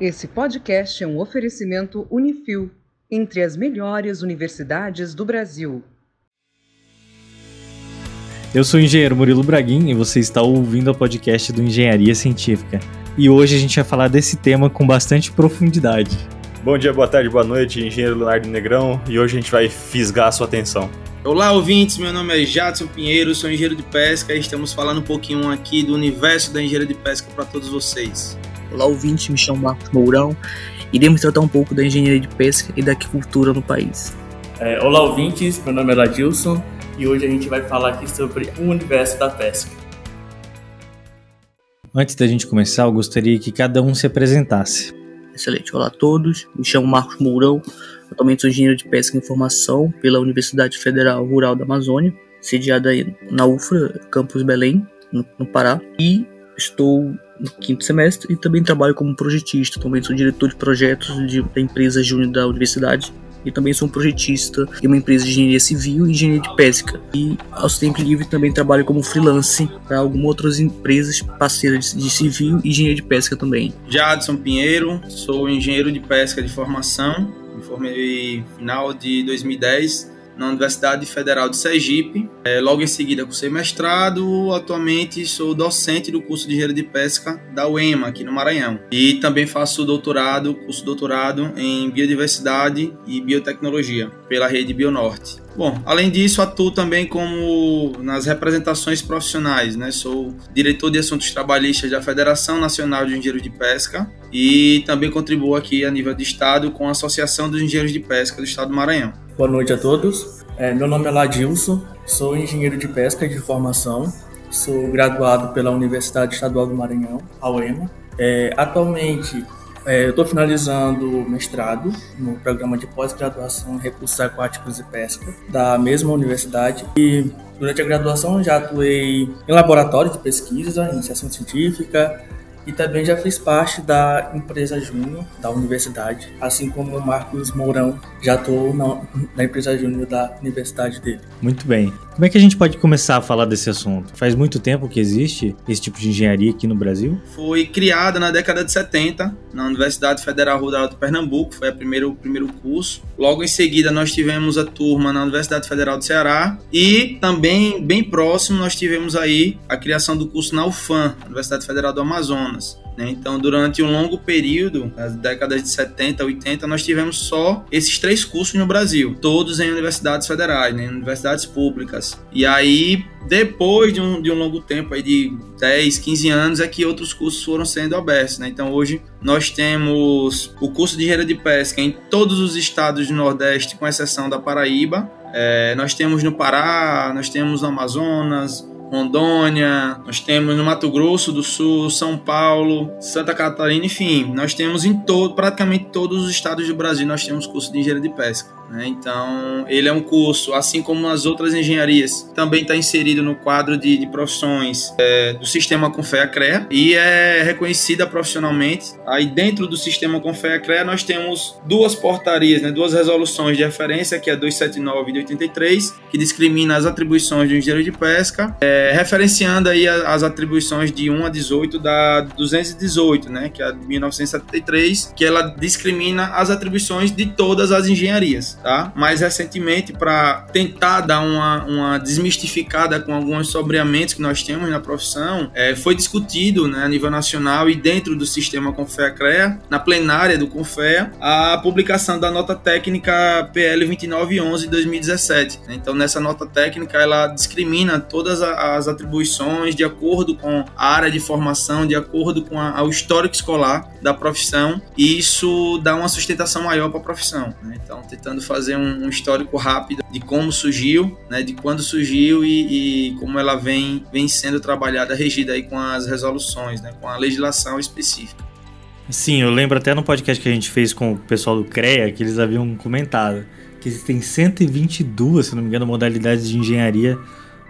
Esse podcast é um oferecimento Unifil, entre as melhores universidades do Brasil. Eu sou o engenheiro Murilo Braguin e você está ouvindo o podcast do Engenharia Científica. E hoje a gente vai falar desse tema com bastante profundidade. Bom dia, boa tarde, boa noite, engenheiro Leonardo Negrão, e hoje a gente vai fisgar a sua atenção. Olá, ouvintes. Meu nome é Jadson Pinheiro, sou engenheiro de pesca e estamos falando um pouquinho aqui do universo da engenharia de pesca para todos vocês. Olá, ouvintes. Me chamo Marcos Mourão. Iremos tratar um pouco da engenharia de pesca e da aquicultura no país. É, olá, ouvintes. Meu nome é Ladilson e hoje a gente vai falar aqui sobre o universo da pesca. Antes da gente começar, eu gostaria que cada um se apresentasse. Excelente. Olá a todos. Me chamo Marcos Mourão. Atualmente sou engenheiro de pesca e informação pela Universidade Federal Rural da Amazônia, sediada na UFRA, campus Belém, no, no Pará. E estou no quinto semestre e também trabalho como projetista. Atualmente sou diretor de projetos de, da empresa Júnior da universidade e também sou um projetista em uma empresa de engenharia civil e engenharia de pesca. E aos tempos livres também trabalho como freelance para algumas outras empresas parceiras de civil e engenharia de pesca também. Jadson Pinheiro, sou engenheiro de pesca de formação me formei final de 2010 na Universidade Federal de Sergipe. É, logo em seguida, cursei mestrado. Atualmente, sou docente do curso de Engenharia de Pesca da UEMA, aqui no Maranhão. E também faço doutorado, curso doutorado em Biodiversidade e Biotecnologia pela rede Bionorte. Bom, além disso, atuo também como nas representações profissionais, né? Sou diretor de assuntos trabalhistas da Federação Nacional de Engenheiros de Pesca e também contribuo aqui a nível de estado com a Associação dos Engenheiros de Pesca do Estado do Maranhão. Boa noite a todos. É, meu nome é Ladilson, sou engenheiro de pesca de formação, sou graduado pela Universidade Estadual do Maranhão, a UEMA. É, atualmente é, eu estou finalizando o mestrado no programa de pós-graduação em recursos aquáticos e pesca da mesma universidade e durante a graduação já atuei em laboratório de pesquisa, iniciação científica, e também já fiz parte da empresa Júnior da universidade, assim como o Marcos Mourão já estou na, na, empresa Júnior da universidade dele. Muito bem. Como é que a gente pode começar a falar desse assunto? Faz muito tempo que existe esse tipo de engenharia aqui no Brasil? Foi criada na década de 70 na Universidade Federal Rural de Pernambuco, foi a primeiro, o primeiro curso. Logo em seguida nós tivemos a turma na Universidade Federal do Ceará e também bem próximo nós tivemos aí a criação do curso na UFAM, Universidade Federal do Amazonas. Né? Então, durante um longo período, nas décadas de 70, 80, nós tivemos só esses três cursos no Brasil, todos em universidades federais, né? universidades públicas. E aí, depois de um, de um longo tempo, aí de 10, 15 anos, é que outros cursos foram sendo abertos. Né? Então, hoje, nós temos o curso de engenharia de pesca em todos os estados do Nordeste, com exceção da Paraíba. É, nós temos no Pará, nós temos no Amazonas, Rondônia, nós temos no Mato Grosso do Sul, São Paulo, Santa Catarina, enfim, nós temos em todo, praticamente todos os estados do Brasil nós temos curso de engenharia de pesca. Né? Então, ele é um curso, assim como as outras engenharias, também está inserido no quadro de, de profissões é, do sistema Confea-CREA e é reconhecida profissionalmente. Aí, dentro do sistema Confea-CREA, nós temos duas portarias, né? duas resoluções de referência, que é 279 e 83, que discrimina as atribuições do engenheiro de pesca, é, referenciando aí as atribuições de 1 a 18 da 218, né? que é a de 1973, que ela discrimina as atribuições de todas as engenharias tá? Mais recentemente, para tentar dar uma, uma desmistificada com alguns sobreamentos que nós temos na profissão, é, foi discutido né, a nível nacional e dentro do sistema Confea-CREA, na plenária do Confea, a publicação da nota técnica PL 2911 de 2017. Então, nessa nota técnica, ela discrimina todas as atribuições de acordo com a área de formação, de acordo com a, o histórico escolar da profissão, e isso dá uma sustentação maior para a profissão. Né? Então, tentando fazer um, histórico rápido de como surgiu, né, de quando surgiu e, e, como ela vem, vem sendo trabalhada, regida aí com as resoluções, né, com a legislação específica. Sim, eu lembro até no podcast que a gente fez com o pessoal do CREA que eles haviam comentado que existem 122, se não me engano, modalidades de engenharia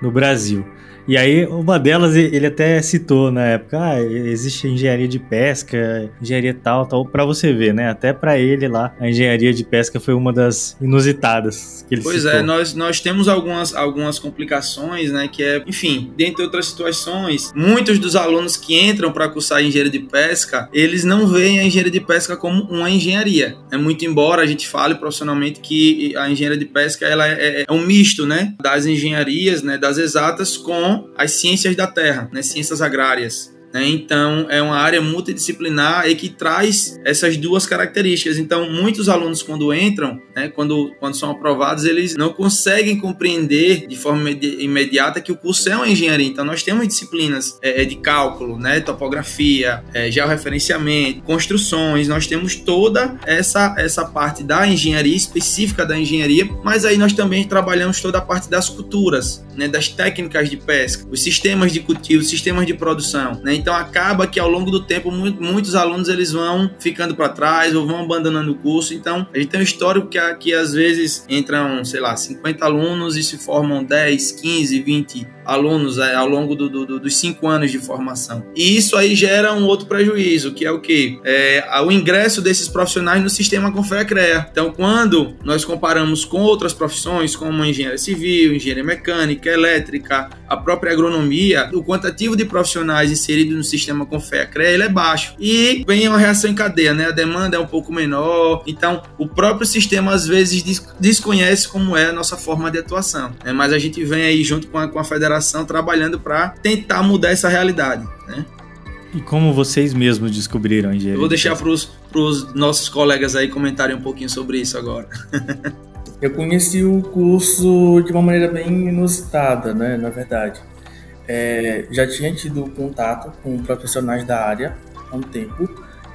no Brasil. E aí, uma delas ele até citou na época: ah, existe engenharia de pesca, engenharia tal, tal, para você ver, né? Até para ele lá, a engenharia de pesca foi uma das inusitadas que ele Pois citou. é, nós, nós temos algumas, algumas complicações, né? Que é, enfim, dentre outras situações, muitos dos alunos que entram para cursar engenharia de pesca, eles não veem a engenharia de pesca como uma engenharia. É muito embora a gente fale profissionalmente que a engenharia de pesca ela é, é um misto, né? Das engenharias, né? Das exatas com as ciências da terra, né, ciências agrárias. Né? Então, é uma área multidisciplinar e que traz essas duas características. Então, muitos alunos, quando entram, né, quando, quando são aprovados, eles não conseguem compreender de forma imediata que o curso é uma engenharia. Então, nós temos disciplinas é, é, de cálculo, né, topografia, é, georreferenciamento, construções, nós temos toda essa, essa parte da engenharia, específica da engenharia, mas aí nós também trabalhamos toda a parte das culturas, né, das técnicas de pesca, os sistemas de cultivo, sistemas de produção. Né? Então acaba que ao longo do tempo muitos alunos eles vão ficando para trás ou vão abandonando o curso. Então a gente tem um histórico que, que às vezes entram, sei lá, 50 alunos e se formam 10, 15, 20 alunos é, ao longo do, do, dos cinco anos de formação. E isso aí gera um outro prejuízo, que é o que? É, o ingresso desses profissionais no sistema Confea-CREA. Então, quando nós comparamos com outras profissões, como engenharia civil, engenharia mecânica, elétrica, a própria agronomia, o quantitativo de profissionais inseridos no sistema Confea-CREA ele é baixo. E vem uma reação em cadeia, né? A demanda é um pouco menor, então o próprio sistema às vezes desconhece como é a nossa forma de atuação. Né? Mas a gente vem aí junto com a, com a federação trabalhando para tentar mudar essa realidade. Né? E como vocês mesmos descobriram a engenharia? Eu vou deixar para os nossos colegas aí comentarem um pouquinho sobre isso agora. Eu conheci o curso de uma maneira bem inusitada, né, na verdade. É, já tinha tido contato com profissionais da área há um tempo,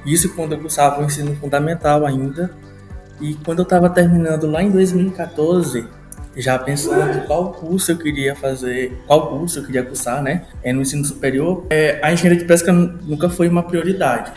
isso quando eu cursava o ensino fundamental ainda, e quando eu estava terminando lá em 2014, já pensando qual curso eu queria fazer, qual curso eu queria cursar, né? É, no ensino superior, é, a engenharia de pesca nunca foi uma prioridade.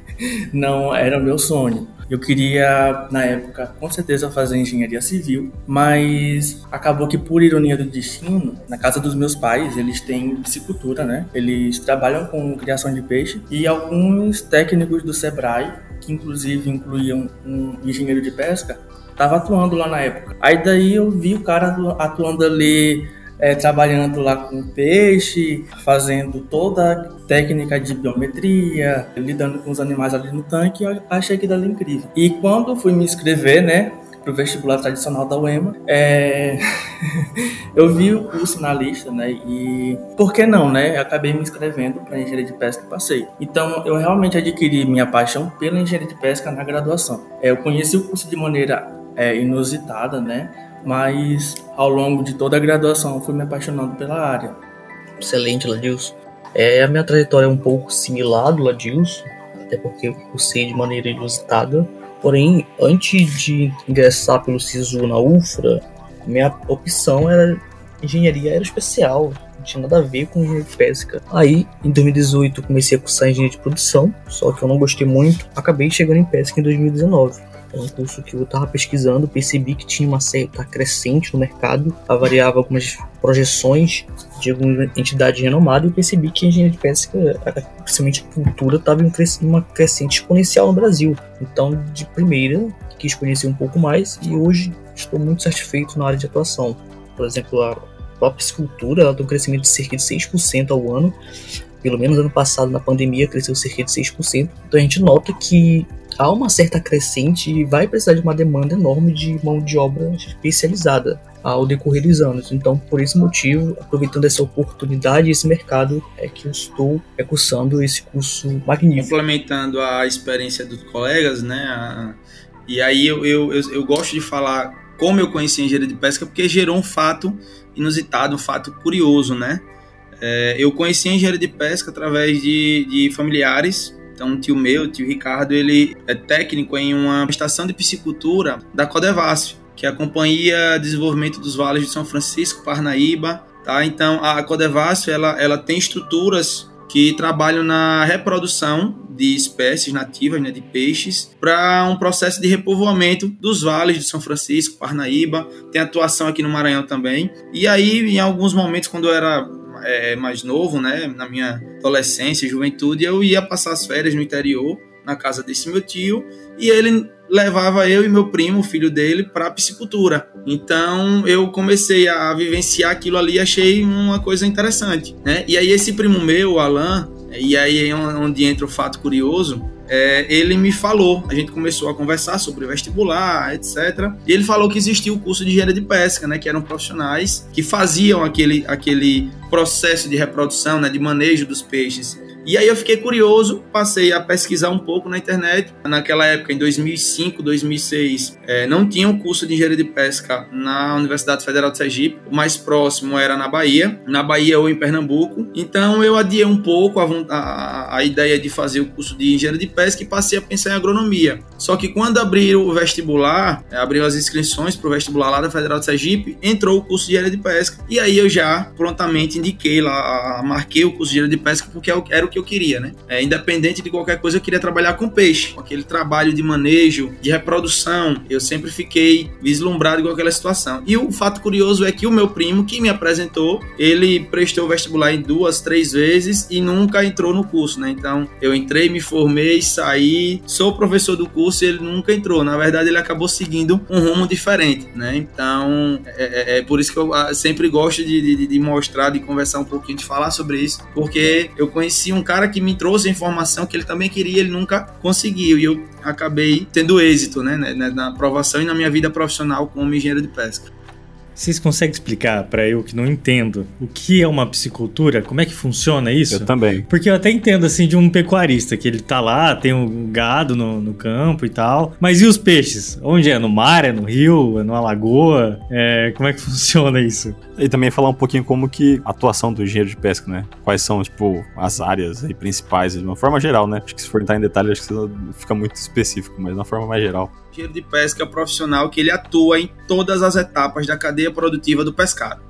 Não era o meu sonho. Eu queria, na época, com certeza fazer engenharia civil, mas acabou que, por ironia do destino, na casa dos meus pais, eles têm piscicultura, né? Eles trabalham com criação de peixe e alguns técnicos do Sebrae, que inclusive incluíam um engenheiro de pesca, Tava atuando lá na época. Aí daí eu vi o cara atuando ali, é, trabalhando lá com peixe, fazendo toda a técnica de biometria, lidando com os animais ali no tanque, eu achei aquilo ali incrível. E quando fui me inscrever, né, pro vestibular tradicional da UEMA, é... eu vi o curso na lista, né? E por que não, né? Eu acabei me inscrevendo para engenharia de pesca e passei. Então eu realmente adquiri minha paixão pela engenharia de pesca na graduação. É, eu conheci o curso de maneira é, inusitada, né? Mas ao longo de toda a graduação fui me apaixonando pela área. Excelente, Ladilson. É, a minha trajetória é um pouco similar do Ladilson, até porque eu cursei de maneira inusitada. Porém, antes de ingressar pelo SISU na UFRA, minha opção era engenharia aeroespacial. Não tinha nada a ver com engenharia de pesca. Aí, em 2018, comecei a cursar engenharia de produção, só que eu não gostei muito. Acabei chegando em pesca em 2019 é um curso que eu estava pesquisando, percebi que tinha uma certa crescente no mercado, avaliava algumas projeções de alguma entidade renomada e percebi que a engenharia de pesca, principalmente a cultura, estava em uma crescente exponencial no Brasil. Então, de primeira, quis conhecer um pouco mais e hoje estou muito satisfeito na área de atuação. Por exemplo, a própria escultura ela tem um crescimento de cerca de 6% ao ano. Pelo menos ano passado, na pandemia, cresceu cerca de 6%. Então a gente nota que há uma certa crescente e vai precisar de uma demanda enorme de mão de obra especializada ao decorrer dos anos. Então, por esse motivo, aproveitando essa oportunidade, esse mercado, é que eu estou cursando esse curso magnífico. Complementando a experiência dos colegas, né? e aí eu, eu, eu, eu, gosto de falar como eu conheci a engenharia de pesca, porque gerou um fato inusitado, um fato curioso, né? É, eu conheci a engenharia de pesca através de, de familiares então, um tio meu, o tio Ricardo, ele é técnico em uma estação de piscicultura da Codevasf, que é a Companhia de Desenvolvimento dos Vales de São Francisco, Parnaíba, tá? Então, a Codevasf, ela, ela tem estruturas que trabalham na reprodução de espécies nativas, né, de peixes, para um processo de repovoamento dos vales de São Francisco, Parnaíba, tem atuação aqui no Maranhão também. E aí, em alguns momentos, quando eu era é, mais novo, né, na minha adolescência, juventude, eu ia passar as férias no interior, na casa desse meu tio, e ele levava eu e meu primo, o filho dele, para piscicultura. Então eu comecei a vivenciar aquilo ali, achei uma coisa interessante, né? E aí esse primo meu, o Alan, e aí é onde entra o fato curioso, é, ele me falou, a gente começou a conversar sobre vestibular, etc. E ele falou que existia o curso de engenharia de pesca, né, que eram profissionais que faziam aquele, aquele processo de reprodução, né, de manejo dos peixes e aí eu fiquei curioso, passei a pesquisar um pouco na internet. Naquela época, em 2005, 2006, é, não tinha um curso de engenharia de pesca na Universidade Federal de Sergipe. O mais próximo era na Bahia, na Bahia ou em Pernambuco. Então eu adiei um pouco a, a, a ideia de fazer o curso de engenharia de pesca e passei a pensar em agronomia. Só que quando abriram o vestibular, é, abriu as inscrições para o vestibular lá da Federal de Sergipe, entrou o curso de engenharia de pesca. E aí eu já prontamente indiquei lá, marquei o curso de engenharia de pesca porque é era o que eu queria, né? É, independente de qualquer coisa, eu queria trabalhar com peixe, com aquele trabalho de manejo, de reprodução. Eu sempre fiquei vislumbrado com aquela situação. E o fato curioso é que o meu primo, que me apresentou, ele prestou vestibular em duas, três vezes e nunca entrou no curso, né? Então, eu entrei, me formei, saí, sou professor do curso e ele nunca entrou. Na verdade, ele acabou seguindo um rumo diferente, né? Então, é, é, é por isso que eu ah, sempre gosto de, de, de mostrar, de conversar um pouquinho, de falar sobre isso, porque eu conheci um um cara que me trouxe a informação que ele também queria, ele nunca conseguiu. E eu acabei tendo êxito né, né na aprovação e na minha vida profissional como engenheiro de pesca. Vocês conseguem explicar para eu que não entendo o que é uma piscicultura? Como é que funciona isso? Eu também. Porque eu até entendo assim de um pecuarista, que ele tá lá, tem um gado no, no campo e tal. Mas e os peixes? Onde é? No mar? É no rio? É numa lagoa? É, como é que funciona isso? E também falar um pouquinho como que a atuação do engenheiro de pesca, né? Quais são, tipo, as áreas aí principais, de uma forma geral, né? Acho que se for entrar em detalhes, acho que fica muito específico, mas de uma forma mais geral engenheiro de pesca profissional que ele atua em todas as etapas da cadeia produtiva do pescado.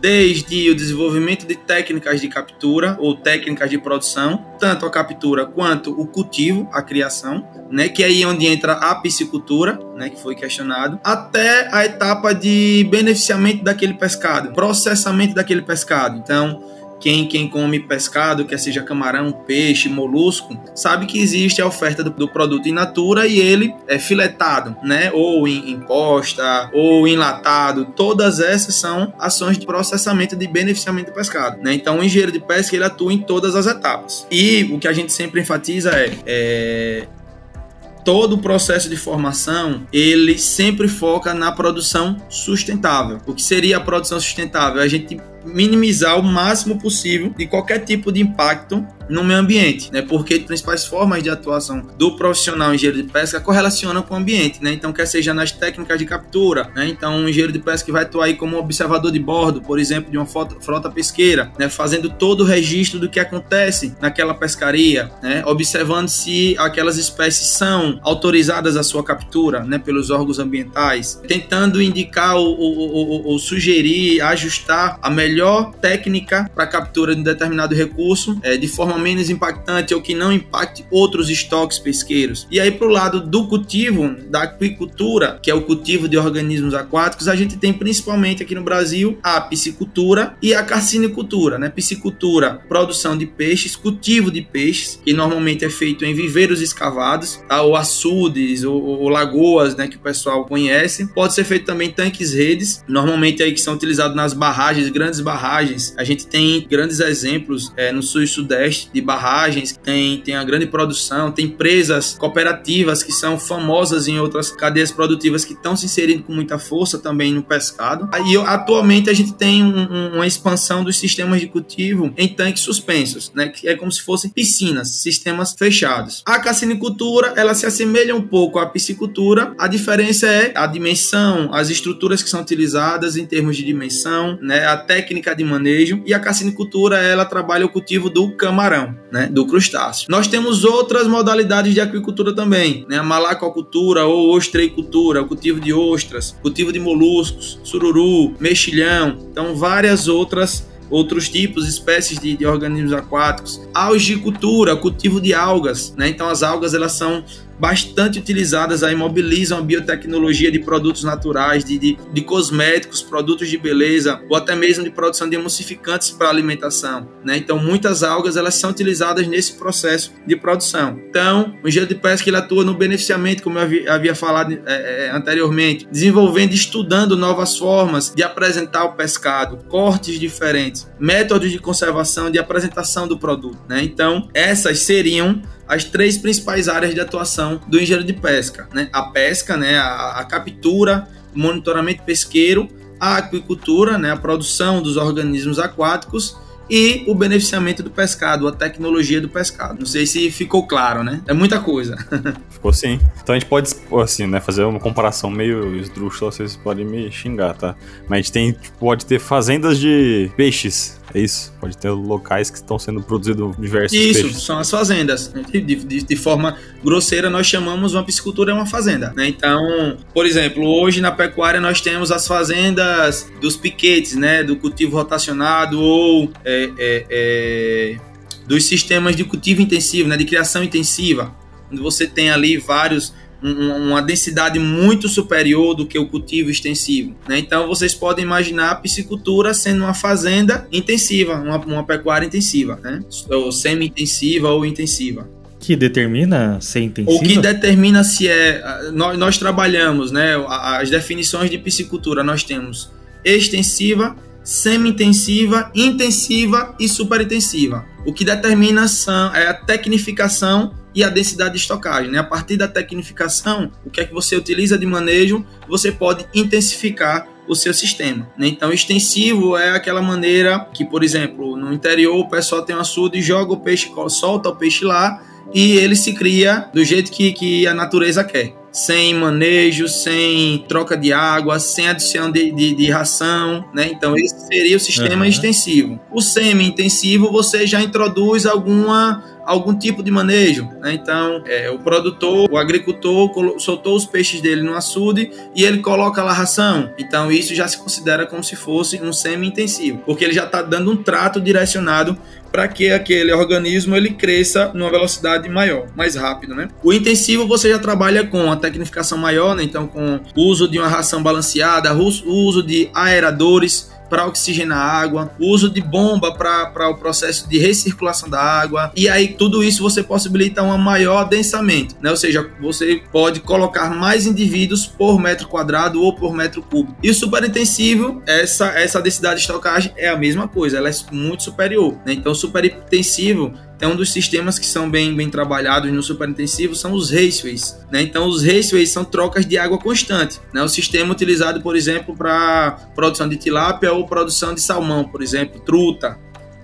Desde o desenvolvimento de técnicas de captura ou técnicas de produção, tanto a captura quanto o cultivo, a criação, né, que é aí onde entra a piscicultura, né, que foi questionado, até a etapa de beneficiamento daquele pescado, processamento daquele pescado. Então, quem, quem come pescado, quer seja camarão, peixe, molusco, sabe que existe a oferta do, do produto in natura e ele é filetado, né? Ou em, em ou enlatado. Todas essas são ações de processamento de beneficiamento do pescado, né? Então, o engenheiro de pesca ele atua em todas as etapas. E o que a gente sempre enfatiza é, é todo o processo de formação ele sempre foca na produção sustentável. O que seria a produção sustentável? A gente minimizar o máximo possível de qualquer tipo de impacto no meio ambiente, né? Porque as principais formas de atuação do profissional engenheiro de pesca correlacionam com o ambiente, né? Então, quer seja nas técnicas de captura, né? Então, um engenheiro de pesca vai atuar aí como observador de bordo, por exemplo, de uma frota pesqueira, né? Fazendo todo o registro do que acontece naquela pescaria, né? Observando se aquelas espécies são autorizadas à sua captura, né? Pelos órgãos ambientais, tentando indicar ou, ou, ou, ou sugerir, ajustar a melhor técnica para captura de um determinado recurso, é, de forma menos impactante ou que não impacte outros estoques pesqueiros. E aí, para o lado do cultivo, da aquicultura, que é o cultivo de organismos aquáticos, a gente tem principalmente aqui no Brasil a piscicultura e a carcinicultura. Né? Piscicultura, produção de peixes, cultivo de peixes, que normalmente é feito em viveiros escavados, tá? ou açudes, ou, ou, lagoas, né, que o pessoal conhece. Pode ser feito também tanques redes, normalmente aí que são utilizados nas barragens, grandes barragens. A gente tem grandes exemplos é, no sul e sudeste de barragens, tem, tem a grande produção, tem empresas cooperativas que são famosas em outras cadeias produtivas que estão se inserindo com muita força também no pescado. E atualmente a gente tem um, uma expansão dos sistemas de cultivo em tanques suspensos, né? Que é como se fossem piscinas, sistemas fechados. A cassinicultura, ela se assemelha um pouco à piscicultura. A diferença é a dimensão, as estruturas que são utilizadas em termos de dimensão, né? A técnica de manejo. E a cassinicultura, ela trabalha o cultivo do camarão, né? Do crustáceo. Nós temos outras modalidades de aquicultura também, né? A malacocultura ou ostreicultura, o cultivo de ostras, cultivo de moluscos, sururu, mexilhão. Então, várias outras outros tipos, espécies de, de organismos aquáticos. Algicultura, cultivo de algas, né? Então as algas elas são bastante utilizadas aí, mobilizam a biotecnologia de produtos naturais, de, de, de cosméticos, produtos de beleza, ou até mesmo de produção de emulsificantes para alimentação. Né? Então, muitas algas elas são utilizadas nesse processo de produção. Então, o engenheiro de pesca ele atua no beneficiamento, como eu havia, havia falado é, é, anteriormente, desenvolvendo e estudando novas formas de apresentar o pescado, cortes diferentes, métodos de conservação, de apresentação do produto. Né? Então, essas seriam as três principais áreas de atuação do engenheiro de pesca, né? A pesca, né? A, a captura, o monitoramento pesqueiro, a aquicultura, né? A produção dos organismos aquáticos e o beneficiamento do pescado, a tecnologia do pescado. Não sei se ficou claro, né? É muita coisa. Ficou sim. Então a gente pode, assim, né, fazer uma comparação meio esdrúxula, vocês podem me xingar, tá? Mas a gente tem, pode ter fazendas de peixes, é isso? Pode ter locais que estão sendo produzidos diversos Isso, peixes. são as fazendas. De, de, de, forma grosseira, nós chamamos uma piscicultura é uma fazenda. Né? Então, por exemplo, hoje na pecuária nós temos as fazendas dos piquetes, né? Do cultivo rotacionado ou é, é, é, dos sistemas de cultivo intensivo, né? De criação intensiva. Onde você tem ali vários uma densidade muito superior do que o cultivo extensivo. Né? Então vocês podem imaginar a piscicultura sendo uma fazenda intensiva, uma, uma pecuária intensiva, né? ou semi-intensiva ou intensiva. Que determina ser intensiva? O que determina se é. Nós, nós trabalhamos, né? As definições de piscicultura nós temos extensiva, semi-intensiva, intensiva e superintensiva. O que determina são, é a tecnificação e a densidade de estocagem. Né? A partir da tecnificação, o que é que você utiliza de manejo, você pode intensificar o seu sistema. Né? Então, extensivo é aquela maneira que, por exemplo, no interior o pessoal tem um açude e joga o peixe, solta o peixe lá e ele se cria do jeito que, que a natureza quer sem manejo, sem troca de água, sem adição de, de, de ração, né? Então esse seria o sistema uhum. extensivo. O semi-intensivo você já introduz alguma algum tipo de manejo. Né? Então, é, o produtor, o agricultor soltou os peixes dele no açude e ele coloca lá a ração. Então, isso já se considera como se fosse um semi-intensivo, porque ele já está dando um trato direcionado para que aquele organismo ele cresça numa velocidade maior, mais rápido, né? O intensivo você já trabalha com a tecnificação maior, né? Então com o uso de uma ração balanceada, o uso de aeradores para oxigenar a água, uso de bomba para o processo de recirculação da água, e aí tudo isso você possibilita um maior adensamento, né? ou seja, você pode colocar mais indivíduos por metro quadrado ou por metro cúbico. E o superintensivo, essa, essa densidade de estocagem é a mesma coisa, ela é muito superior. Né? Então, superintensivo é um dos sistemas que são bem, bem trabalhados no superintensivo são os raceways. Né? Então, os raceways são trocas de água constante. Né? O sistema utilizado, por exemplo, para produção de tilápia ou produção de salmão, por exemplo, truta.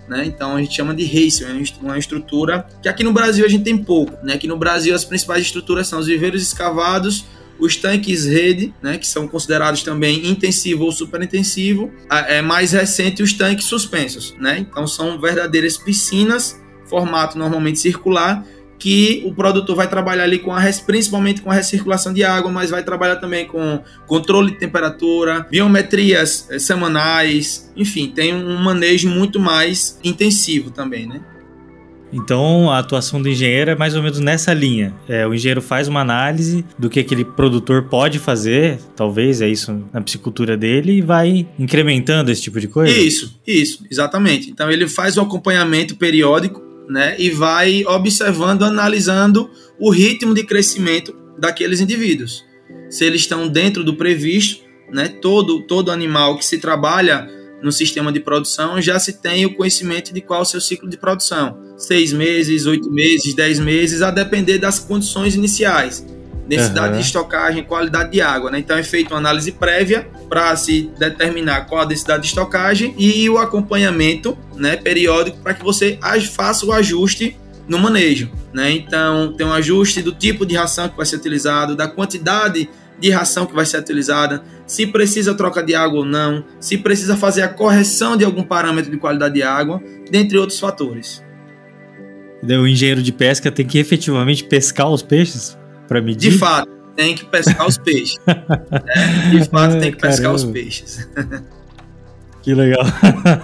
Né? Então a gente chama de raceway, uma estrutura que aqui no Brasil a gente tem pouco. Né? Aqui no Brasil as principais estruturas são os viveiros escavados, os tanques rede, né, que são considerados também intensivo ou superintensivo, é mais recente os tanques suspensos, né? Então são verdadeiras piscinas formato normalmente circular, que o produtor vai trabalhar ali com a principalmente com a recirculação de água, mas vai trabalhar também com controle de temperatura, biometrias eh, semanais, enfim, tem um manejo muito mais intensivo também, né? Então, a atuação do engenheiro é mais ou menos nessa linha. É, o engenheiro faz uma análise do que aquele produtor pode fazer, talvez é isso na psicultura dele, e vai incrementando esse tipo de coisa? Isso, isso, exatamente. Então, ele faz o acompanhamento periódico né? E vai observando, analisando o ritmo de crescimento daqueles indivíduos. Se eles estão dentro do previsto, né? Todo, todo animal que se trabalha no sistema de produção já se tem o conhecimento de qual é o seu ciclo de produção. Seis meses, oito meses, dez meses, a depender das condições iniciais densidade uhum. de estocagem, qualidade de água. Né? Então é feita uma análise prévia para se determinar qual a densidade de estocagem e o acompanhamento né, periódico para que você faça o ajuste no manejo. Né? Então tem um ajuste do tipo de ração que vai ser utilizado, da quantidade de ração que vai ser utilizada, se precisa troca de água ou não, se precisa fazer a correção de algum parâmetro de qualidade de água, dentre outros fatores. O engenheiro de pesca tem que efetivamente pescar os peixes? Para medir? De fato, tem que pescar os peixes. né? De fato, tem que pescar os peixes. Que legal.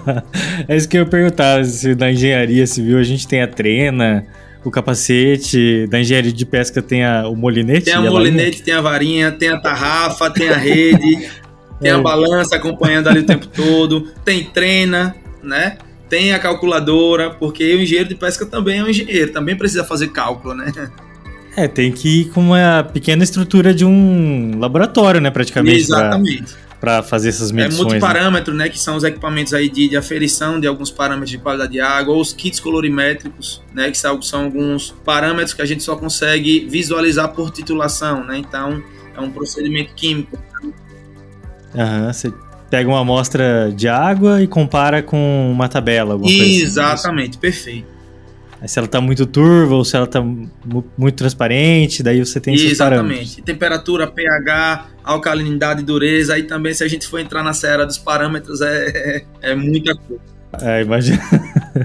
é isso que eu ia perguntar, se na engenharia civil a gente tem a trena, o capacete, da engenharia de pesca tem a, o molinete? Tem a, a molinete, tem a varinha, tem a tarrafa, tem a rede, tem é. a balança acompanhando ali o tempo todo, tem trena, né? Tem a calculadora, porque o engenheiro de pesca também é um engenheiro, também precisa fazer cálculo, né? É, tem que ir com uma pequena estrutura de um laboratório, né, praticamente. Exatamente. Para fazer essas medições. É multiparâmetro, né? né, que são os equipamentos aí de, de, aferição de alguns parâmetros de qualidade de água, ou os kits colorimétricos, né, que são, são alguns parâmetros que a gente só consegue visualizar por titulação, né? Então, é um procedimento químico. Aham, você pega uma amostra de água e compara com uma tabela. Alguma assim, Exatamente, coisa perfeito. Se ela tá muito turva ou se ela tá muito transparente, daí você tem esses Exatamente. parâmetros. Temperatura, pH, alcalinidade, dureza. Aí também, se a gente for entrar nessa era dos parâmetros, é, é, é muita coisa. É, imagina.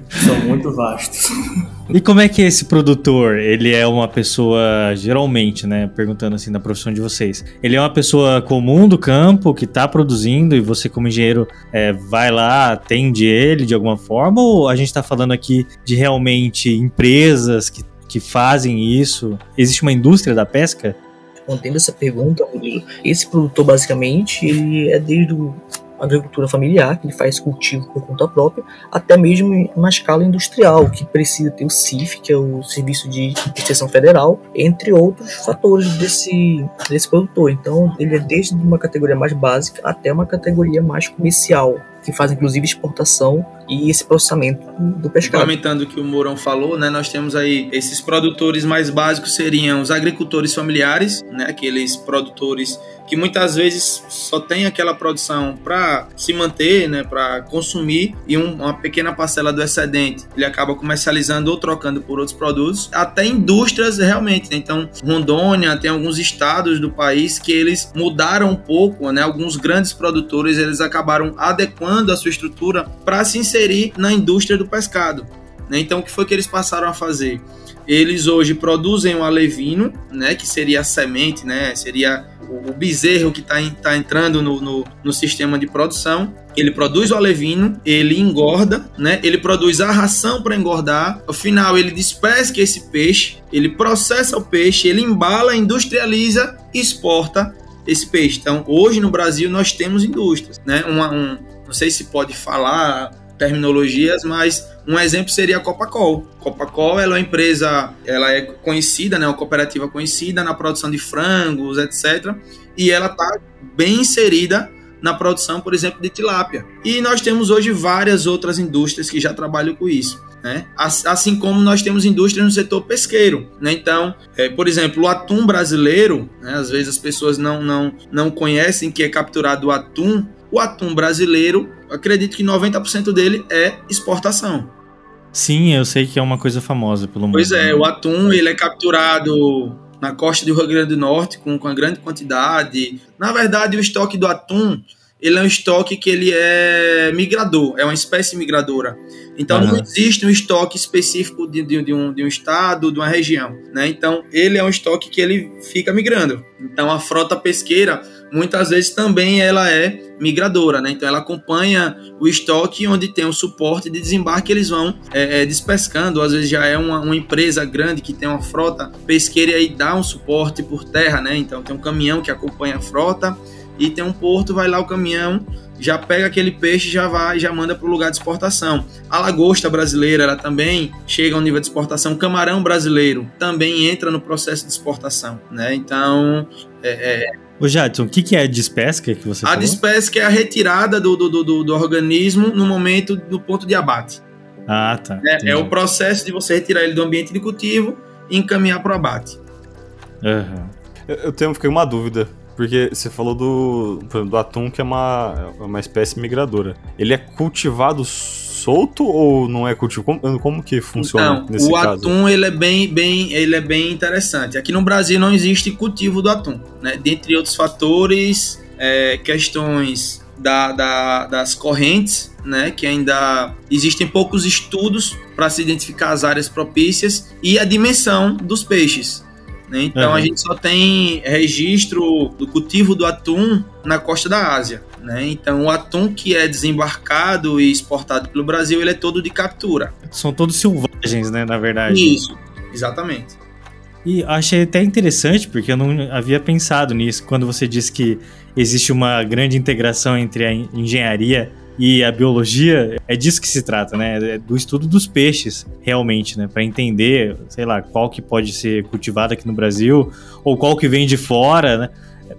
São muito vastos. E como é que é esse produtor? Ele é uma pessoa, geralmente, né? Perguntando assim da profissão de vocês. Ele é uma pessoa comum do campo que está produzindo e você, como engenheiro, é, vai lá, atende ele de alguma forma? Ou a gente está falando aqui de realmente empresas que, que fazem isso? Existe uma indústria da pesca? Respondendo essa pergunta, Murilo, esse produtor basicamente ele é desde o agricultura familiar, que ele faz cultivo por conta própria, até mesmo uma escala industrial, que precisa ter o CIF, que é o Serviço de Extensão Federal, entre outros fatores desse, desse produtor. Então, ele é desde uma categoria mais básica até uma categoria mais comercial, que faz inclusive exportação e esse processamento do pescado. Comentando o que o Mourão falou, né, nós temos aí esses produtores mais básicos seriam os agricultores familiares, né, aqueles produtores que muitas vezes só tem aquela produção para se manter, né, para consumir e um, uma pequena parcela do excedente ele acaba comercializando ou trocando por outros produtos, até indústrias realmente. Né? Então, Rondônia tem alguns estados do país que eles mudaram um pouco, né? Alguns grandes produtores eles acabaram adequando a sua estrutura para se inserir na indústria do pescado. Né? Então, o que foi que eles passaram a fazer? Eles hoje produzem o alevino, né, que seria a semente, né, seria o, bezerro que está tá entrando no, no, no, sistema de produção. Ele produz o alevino, ele engorda, né? Ele produz a ração para engordar. Ao final, ele despesca esse peixe, ele processa o peixe, ele embala, industrializa exporta esse peixe. Então, hoje no Brasil nós temos indústrias, né? Uma, um, não sei se pode falar terminologias, mas um exemplo seria a Copacol. Copacol ela é uma empresa, ela é conhecida, né, uma cooperativa conhecida na produção de frangos, etc. E ela está bem inserida na produção, por exemplo, de tilápia. E nós temos hoje várias outras indústrias que já trabalham com isso. Né? Assim como nós temos indústria no setor pesqueiro. Né? Então, é, por exemplo, o atum brasileiro, né? às vezes as pessoas não, não, não conhecem que é capturado o atum. O atum brasileiro, acredito que 90% dele é exportação. Sim, eu sei que é uma coisa famosa pelo mundo. Pois é, o atum ele é capturado na costa do Rio Grande do Norte com, com uma grande quantidade. Na verdade, o estoque do atum ele é um estoque que ele é migrador, é uma espécie migradora. Então uhum. não existe um estoque específico de, de, de, um, de um estado, de uma região. Né? Então ele é um estoque que ele fica migrando. Então a frota pesqueira muitas vezes também ela é migradora, né? Então ela acompanha o estoque onde tem o suporte de desembarque, eles vão é, é, despescando. Às vezes já é uma, uma, empresa grande que tem uma frota pesqueira e aí dá um suporte por terra, né? Então tem um caminhão que acompanha a frota e tem um porto, vai lá o caminhão, já pega aquele peixe, já vai, já manda para o lugar de exportação. A lagosta brasileira, ela também chega ao nível de exportação. Camarão brasileiro também entra no processo de exportação, né? Então, é, é Ô Jadson, o que, que é a despesca que você a falou? A despesca é a retirada do, do, do, do, organismo no momento do ponto de abate. Ah, tá. É, é, o processo de você retirar ele do ambiente de cultivo e encaminhar para o abate. Uhum. Eu, eu tenho fiquei uma dúvida. Porque você falou do, do atum, que é uma, é uma espécie migradora. Ele é cultivado solto ou não é cultivo? Como, como que funciona então, nesse o caso? O atum ele é bem, bem, ele é bem interessante. Aqui no Brasil não existe cultivo do atum, né? Dentre outros fatores, é, questões da, da, das correntes, né? Que ainda existem poucos estudos para se identificar as áreas propícias e a dimensão dos peixes. Né? Então Uhum. a gente só tem registro do cultivo do atum na costa da Ásia. Né? Então o atum que é desembarcado e exportado pelo Brasil, ele é todo de captura. São todos selvagens, né, na verdade. Isso, exatamente. E achei até interessante, porque eu não havia pensado nisso, quando você disse que existe uma grande integração entre a en- engenharia e a biologia. É disso que se trata, né? É do estudo dos peixes, realmente, né? Para entender, sei lá, qual que pode ser cultivado aqui no Brasil, ou qual que vem de fora, né?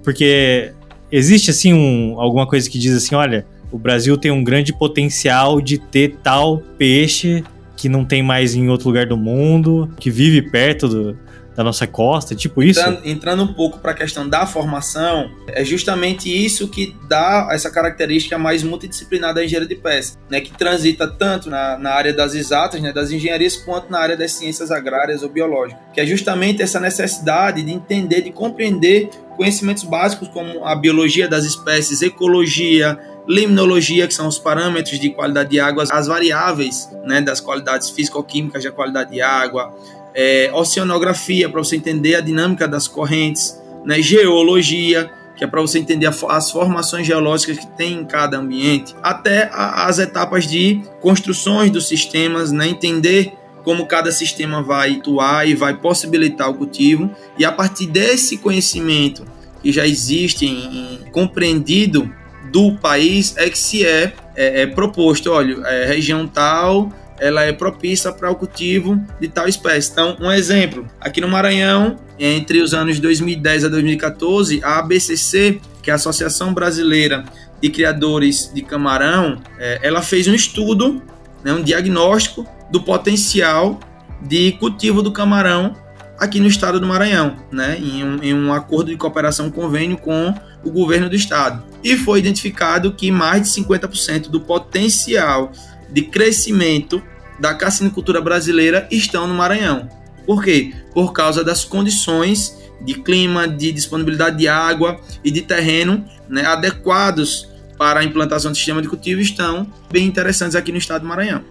Porque existe, assim, um, alguma coisa que diz assim, olha, o Brasil tem um grande potencial de ter tal peixe que não tem mais em outro lugar do mundo, que vive perto do, da nossa costa, tipo isso? Entrando, entrando um pouco para a questão da formação, é justamente isso que dá essa característica mais multidisciplinar da engenharia de pesca, né, que transita tanto na, na área das exatas, né, das engenharias, quanto na área das ciências agrárias ou biológicas, que é justamente essa necessidade de entender, de compreender conhecimentos básicos como a biologia das espécies, ecologia, limnologia, que são os parâmetros de qualidade de água, as variáveis né, das qualidades físico-químicas da qualidade de água, é, oceanografia, para você entender a dinâmica das correntes, né, geologia, que é para você entender as formações geológicas que tem em cada ambiente, até a, as etapas de construções dos sistemas, né, entender como cada sistema vai atuar e vai possibilitar o cultivo, e a partir desse conhecimento que já existe em, em, compreendido do país é que se é, é, é proposto, olha, é, região tal ela é propícia para o cultivo de tal espécie. Então, um exemplo, aqui no Maranhão, entre os anos 2010 a 2014, a ABCC, que é a Associação Brasileira de Criadores de Camarão, é, ela fez um estudo, né, um diagnóstico do potencial de cultivo do camarão aqui no estado do Maranhão, né, em um, em um acordo de cooperação, convênio com o governo do estado. E foi identificado que mais de 50% do potencial de crescimento da cassinicultura brasileira estão no Maranhão. Por quê? Por causa das condições de clima, de disponibilidade de água e de terreno né, adequados para a implantação do sistema de cultivo estão bem interessantes aqui no estado do Maranhão.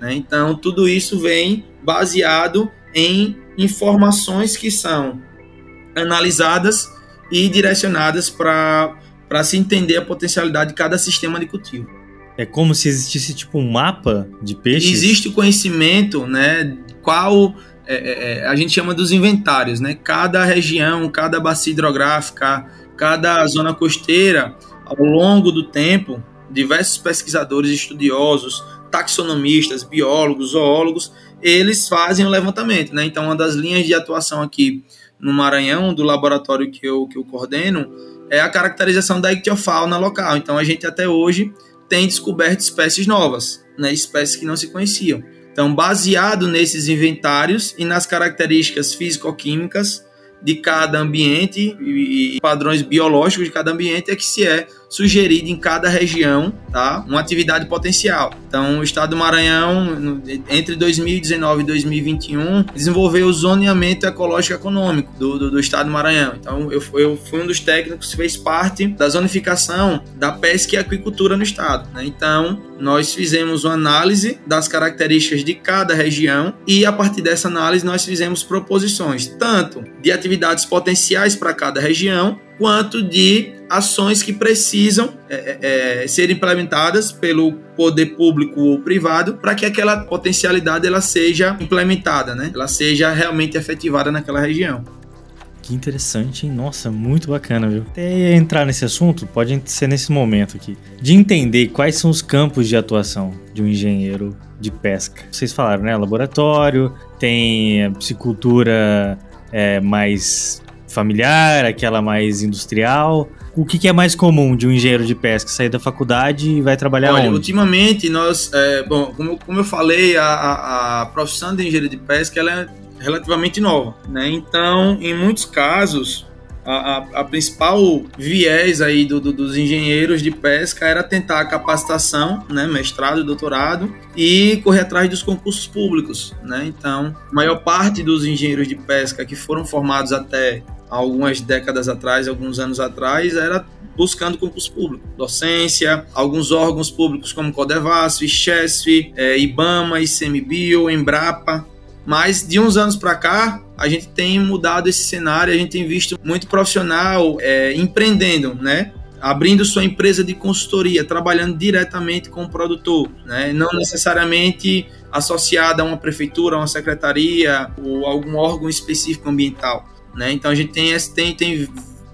Né? Então, tudo isso vem baseado em informações que são analisadas e direcionadas para se entender a potencialidade de cada sistema de cultivo. É como se existisse tipo um mapa de peixes. Existe o conhecimento, né? Qual é, é, a gente chama dos inventários, né? Cada região, cada bacia hidrográfica, cada zona costeira, ao longo do tempo, diversos pesquisadores, estudiosos, taxonomistas, biólogos, zoólogos, eles fazem o levantamento, né? Então, uma das linhas de atuação aqui no Maranhão, do laboratório que eu, que eu coordeno, é a caracterização da ictiofauna local. Então, a gente até hoje tem descoberto espécies novas, né, espécies que não se conheciam. Então, baseado nesses inventários e nas características físico-químicas de cada ambiente e padrões biológicos de cada ambiente é que se é sugerido em cada região tá, uma atividade potencial. Então, o estado do Maranhão, entre 2019 e 2021, desenvolveu o zoneamento ecológico econômico do, do, do estado do Maranhão. Então, eu, eu, fui um dos técnicos que fez parte da zonificação da pesca e aquicultura no estado. Né? Então, nós fizemos uma análise das características de cada região e, a partir dessa análise, nós fizemos proposições, tanto de potenciais para cada região, quanto de ações que precisam é, é, ser implementadas pelo poder público ou privado para que aquela potencialidade ela seja implementada, né? Ela seja realmente efetivada naquela região. Que interessante, hein? Nossa, muito bacana, viu? Até entrar nesse assunto, pode ser nesse momento aqui, de entender quais são os campos de atuação de um engenheiro de pesca. Vocês falaram, né? Laboratório, tem piscicultura é, mais familiar, aquela mais industrial. O que, que, é mais comum de um engenheiro de pesca? Sair da faculdade e vai trabalhar Olha, onde? ultimamente nós, é, bom, como, como, eu falei, a, a, a, profissão de engenheiro de pesca ela é relativamente nova, né? Então, em muitos casos, a, a principal viés aí do, do, dos engenheiros de pesca era tentar a capacitação, né, mestrado, doutorado e correr atrás dos concursos públicos, né? Então, a maior parte dos engenheiros de pesca que foram formados até algumas décadas atrás, alguns anos atrás, era buscando concurso público, docência, alguns órgãos públicos como Codevasf, Chesf, é, IBAMA, ICMBio, Embrapa, Mas de uns anos para cá, a gente tem mudado esse cenário, a gente tem visto muito profissional é, empreendendo, né? Abrindo sua empresa de consultoria, trabalhando diretamente com o produtor, né? Não necessariamente associada a uma prefeitura, a uma secretaria ou algum órgão específico ambiental, né? Então a gente tem, tem, tem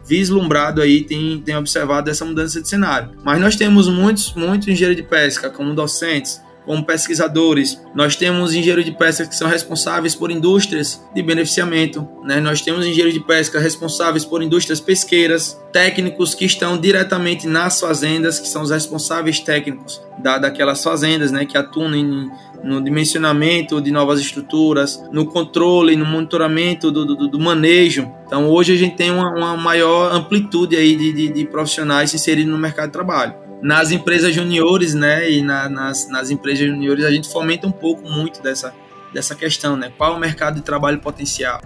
vislumbrado aí, tem, tem observado essa mudança de cenário. Mas nós temos muitos, muitos engenheiros de pesca, como docentes, como pesquisadores. Nós temos engenheiros de pesca que são responsáveis por indústrias de beneficiamento, né? Nós temos engenheiros de pesca responsáveis por indústrias pesqueiras, técnicos que estão diretamente nas fazendas, que são os responsáveis técnicos da, daquelas fazendas, né? Que atuam em, no dimensionamento de novas estruturas, no controle, no monitoramento do, do, do manejo. Então hoje a gente tem uma, uma maior amplitude aí de, de, de profissionais se inserindo no mercado de trabalho nas empresas juniores, né, e na, nas, nas empresas juniores a gente fomenta um pouco muito dessa, dessa questão, né, qual é o mercado de trabalho potencial.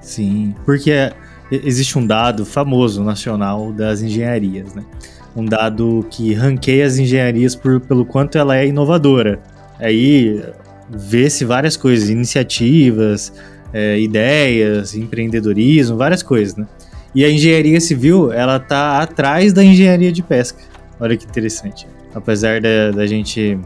Sim, porque existe um dado famoso nacional das engenharias, né, um dado que ranqueia as engenharias por, pelo quanto ela é inovadora. Aí vê-se várias coisas, iniciativas, é, ideias, empreendedorismo, várias coisas, né? E a engenharia civil, ela tá atrás da engenharia de pesca. Olha que interessante. Apesar da, da gente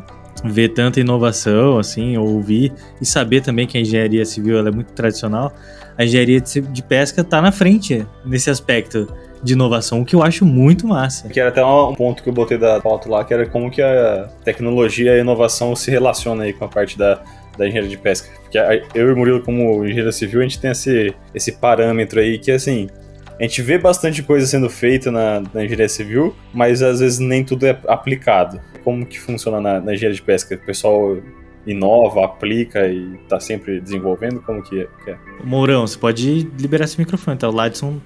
ver tanta inovação, assim, ouvir e saber também que a engenharia civil é muito tradicional, a engenharia de pesca está na frente nesse aspecto de inovação, o que eu acho muito massa. Que era até um ponto que eu botei da pauta lá, que era como que a tecnologia e a inovação se relacionam aí com a parte da, da engenharia de pesca. Porque eu e o Murilo, como engenheiro civil, a gente tem esse, esse parâmetro aí que, assim, a gente vê bastante coisa sendo feita na, na engenharia civil, mas às vezes nem tudo é aplicado. Como que funciona na, na engenharia de pesca? O pessoal inova, aplica e tá sempre desenvolvendo? Como que é? Que é? Mourão, você pode liberar esse microfone, tá? O Ladson,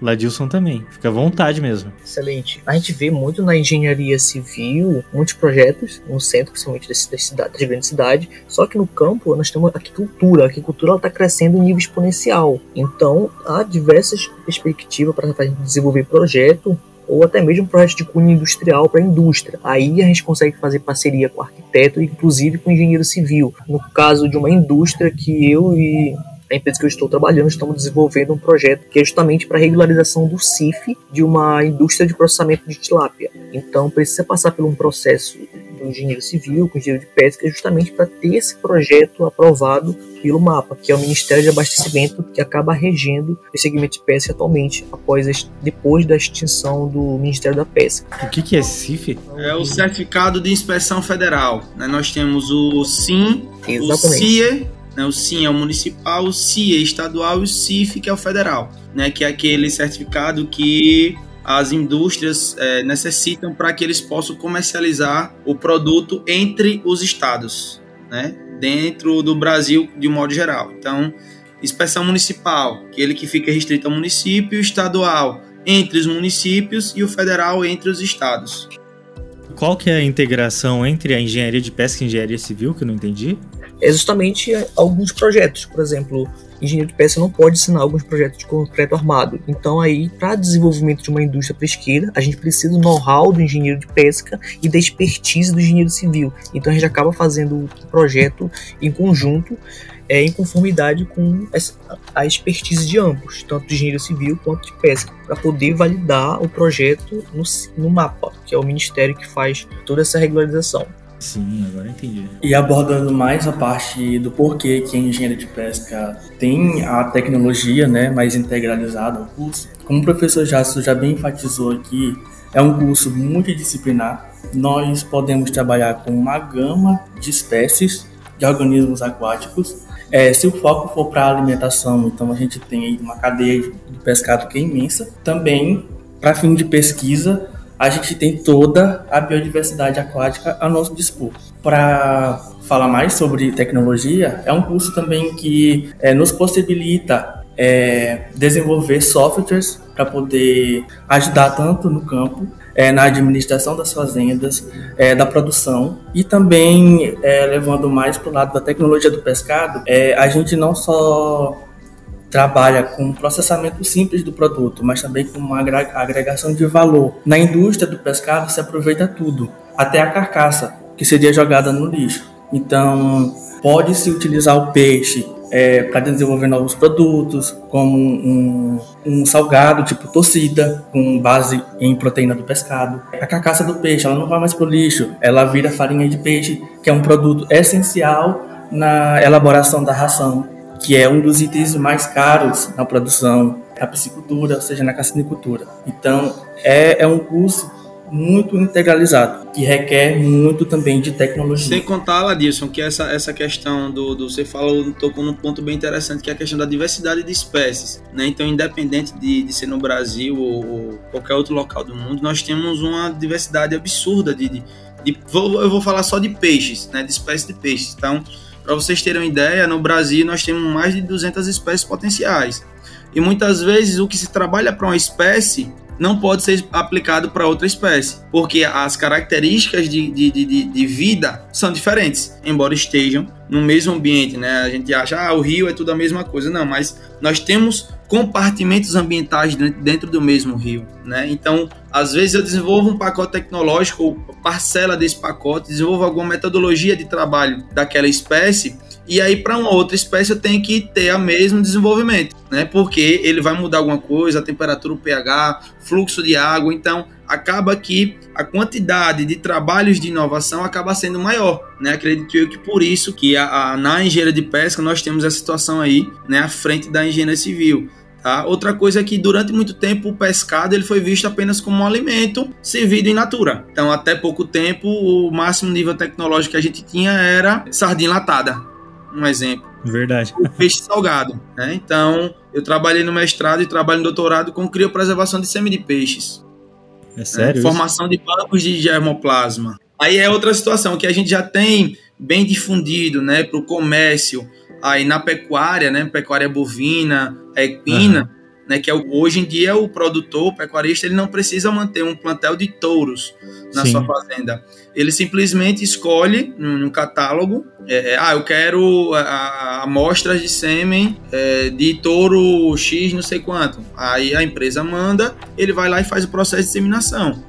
Ladilson também. Fica à vontade mesmo. Excelente. A gente vê muito na engenharia civil, muitos projetos no centro, principalmente das, cidades, das grandes cidades. Só que no campo nós temos a agricultura. A agricultura está crescendo em nível exponencial. Então há diversas perspectivas para a gente desenvolver projeto ou até mesmo projeto de cunho industrial para a indústria. Aí a gente consegue fazer parceria com arquiteto, inclusive com engenheiro civil. No caso de uma indústria que eu e a empresa que eu estou trabalhando, estamos desenvolvendo um projeto que é justamente para a regularização do CIF de uma indústria de processamento de tilápia. Então, precisa passar por um processo do engenheiro civil, com engenheiro de pesca, justamente para ter esse projeto aprovado pelo MAPA, que é o Ministério de Abastecimento que acaba regendo o segmento de pesca atualmente, após depois da extinção do Ministério da Pesca. O que, que é CIF? É o Certificado de Inspeção Federal. Né? Nós temos o SIM, Exatamente. o CIE, né? o SIM é o municipal, o CIE é estadual e o CIF que é o federal, né? que é aquele certificado que as indústrias é, necessitam para que eles possam comercializar o produto entre os estados, né? dentro do Brasil de um modo geral. Então, inspeção municipal, aquele que fica restrito ao município, estadual entre os municípios e o federal entre os estados. Qual que é a integração entre a engenharia de pesca e engenharia civil, que eu não entendi? É justamente alguns projetos, por exemplo, engenheiro de peça não pode assinar alguns projetos de concreto armado. Então aí, para desenvolvimento de uma indústria pesqueira, a gente precisa do know-how do engenheiro de pesca e da expertise do engenheiro civil. Então a gente acaba fazendo o projeto em conjunto, é, em conformidade com essa, a expertise de ambos, tanto de engenheiro civil quanto de pesca, para poder validar o projeto no, no mapa, que é o ministério que faz toda essa regularização. Sim, agora entendi. E abordando mais a parte do porquê que a engenharia de pesca tem a tecnologia né, mais integralizada ao curso, como o professor Jasso já bem enfatizou aqui, é um curso multidisciplinar. Nós podemos trabalhar com uma gama de espécies de organismos aquáticos. É, se o foco for para alimentação, então a gente tem uma cadeia de pescado que é imensa. Também, para fim de pesquisa, a gente tem toda a biodiversidade aquática a nosso dispor. Para falar mais sobre tecnologia, é um curso também que é, nos possibilita é, desenvolver softwares para poder ajudar tanto no campo, é, na administração das fazendas, é, da produção e também é, levando mais para o lado da tecnologia do pescado, é, a gente não só trabalha com processamento simples do produto, mas também com uma agregação de valor. Na indústria do pescado se aproveita tudo, até a carcaça, que seria jogada no lixo. Então, pode-se utilizar o peixe é, para desenvolver novos produtos, como um, um, salgado tipo torcida, com base em proteína do pescado. A carcaça do peixe, ela não vai mais para o lixo, ela vira farinha de peixe, que é um produto essencial na elaboração da ração, que é um dos itens mais caros na produção da piscicultura, ou seja, na cassinicultura. Então, é, é um curso muito integralizado, que requer muito também de tecnologia. Sem contar, Ladilson, que essa, essa questão do, do você falou, tocou num ponto bem interessante, que é a questão da diversidade de espécies. Né? Então, independente de, de ser no Brasil ou, ou, qualquer outro local do mundo, nós temos uma diversidade absurda de, de, de vou, eu vou falar só de peixes, né? de espécies de peixes. Então, para vocês terem uma ideia, no Brasil nós temos mais de 200 espécies potenciais. E muitas vezes o que se trabalha para uma espécie não pode ser aplicado para outra espécie, porque as características de, de, de, de, vida são diferentes, embora estejam no mesmo ambiente, né? A gente acha, ah, o rio é tudo a mesma coisa. Não, mas nós temos compartimentos ambientais dentro do mesmo rio, né? Então, às vezes eu desenvolvo um pacote tecnológico parcela desse pacote, desenvolvo alguma metodologia de trabalho daquela espécie e aí, para uma outra espécie, eu tenho que ter o mesmo desenvolvimento, né? Porque ele vai mudar alguma coisa, a temperatura, o pH, fluxo de água. Então, acaba que a quantidade de trabalhos de inovação acaba sendo maior, né? Acredito eu que por isso que a, a, na engenharia de pesca nós temos essa situação aí, né? À frente da engenharia civil. Tá? Outra coisa é que durante muito tempo o pescado ele foi visto apenas como um alimento servido in natura. Então, até pouco tempo, o máximo nível tecnológico que a gente tinha era sardinha latada um exemplo. Verdade. O peixe salgado. Né? Então, eu trabalhei no mestrado e trabalho no doutorado com criopreservação de sêmen de peixes. É sério? Né? Formação de bancos de germoplasma. Aí é outra situação que a gente já tem bem difundido né, para o comércio, aí na pecuária, né, pecuária bovina, equina. Uhum né, que é o, hoje em dia o produtor, o pecuarista, ele não precisa manter um plantel de touros na Sim. sua fazenda. Ele simplesmente escolhe no, no catálogo, é, é, ah, eu quero amostras de sêmen é, de touro X, não sei quanto. Aí a empresa manda, ele vai lá e faz o processo de disseminação.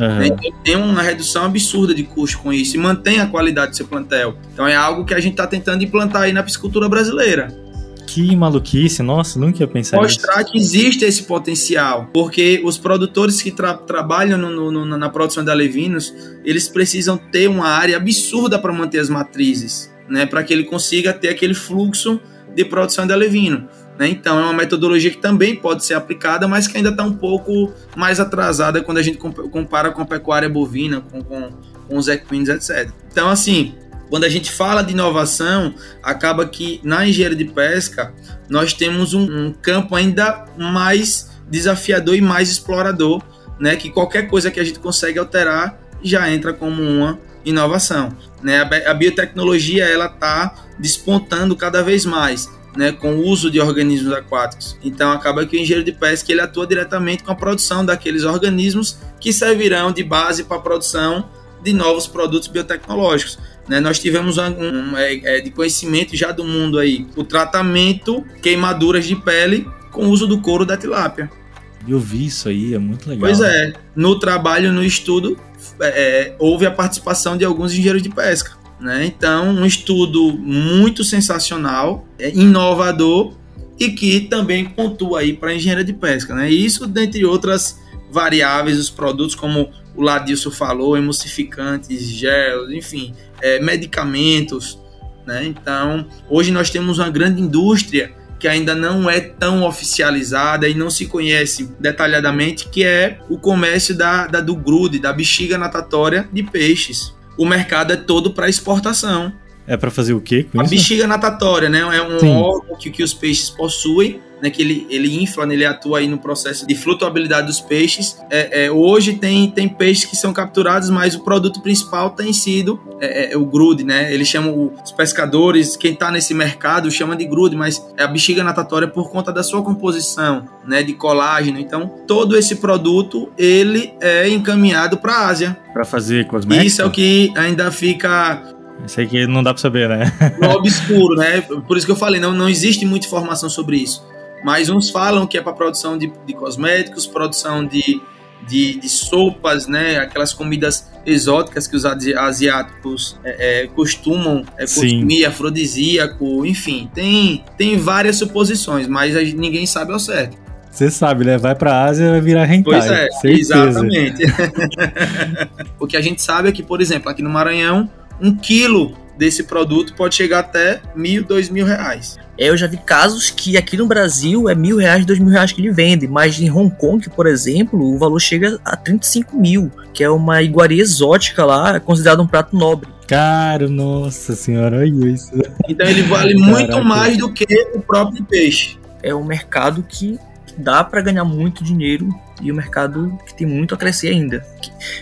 Uhum. Então, tem uma redução absurda de custo com isso e mantém a qualidade do seu plantel. Então é algo que a gente está tentando implantar aí na piscicultura brasileira. Que maluquice, nossa, nunca ia pensar Mostrar nisso. que existe esse potencial, porque os produtores que tra trabalham no, no, na produção de alevinos, eles precisam ter uma área absurda para manter as matrizes, né, para que ele consiga ter aquele fluxo de produção de alevino. Né? Então, é uma metodologia que também pode ser aplicada, mas que ainda está um pouco mais atrasada quando a gente compara com a pecuária bovina, com, com, com os equinos, etc. Então, assim, quando a gente fala de inovação, acaba que na engenharia de pesca nós temos um, um campo ainda mais desafiador e mais explorador, né? Que qualquer coisa que a gente consegue alterar já entra como uma inovação. Né? A, biotecnologia ela está despontando cada vez mais. Né, com o uso de organismos aquáticos. Então acaba que o engenheiro de pesca ele atua diretamente com a produção daqueles organismos que servirão de base para a produção de novos produtos biotecnológicos. Né? Nós tivemos um, um é, é, de conhecimento já do mundo aí o tratamento queimaduras de pele com o uso do couro da tilápia. Eu vi isso aí, é muito legal. Pois é, no trabalho, no estudo, é, é, houve a participação de alguns engenheiros de pesca. Né? Então, um estudo muito sensacional, é, inovador e que também pontua aí para a engenharia de pesca. Né? Isso, dentre outras variáveis, os produtos como o Ladilson falou, emulsificantes, gel, enfim, é, medicamentos. Né? Então, hoje nós temos uma grande indústria que ainda não é tão oficializada e não se conhece detalhadamente, que é o comércio da, da do grude, da bexiga natatória de peixes. O mercado é todo para exportação. É para fazer o quê com a isso? bexiga natatória, né? É um Sim. órgão que, que os peixes possuem né, que ele, ele infla, né, ele atua aí no processo de flutuabilidade dos peixes. É, é, hoje tem, tem peixes que são capturados, mas o produto principal tem sido é, é o grude, né? Eles chamam os pescadores, quem está nesse mercado chama de grude, mas é a bexiga natatória por conta da sua composição, né, de colágeno. Então, todo esse produto ele é encaminhado para a Ásia. Para fazer cosméticos? Isso é o que ainda fica isso aí que não dá para saber, né? No obscuro, né? Por isso que eu falei, não, não existe muita informação sobre isso. Mas uns falam que é para produção de, de, cosméticos, produção de, de, de sopas, né? Aquelas comidas exóticas que os asi- asiáticos é, é, costumam é, Sim. consumir, afrodisíaco, enfim, tem, tem várias suposições, mas a ninguém sabe ao certo. Você sabe, né? Vai pra Ásia vai virar hentai. Pois é, certeza. exatamente. o que a gente sabe é que, por exemplo, aqui no Maranhão, um quilo desse produto pode chegar até mil, dois mil reais. É, Eu já vi casos que aqui no Brasil é mil reais, dois mil reais que ele vende, mas em Hong Kong, por exemplo, o valor chega a 35 mil, que é uma iguaria exótica lá, considerado um prato nobre. Cara, nossa senhora, olha isso. Então ele vale muito Caraca. mais do que o próprio peixe. É um mercado que dá para ganhar muito dinheiro e um mercado que tem muito a crescer ainda.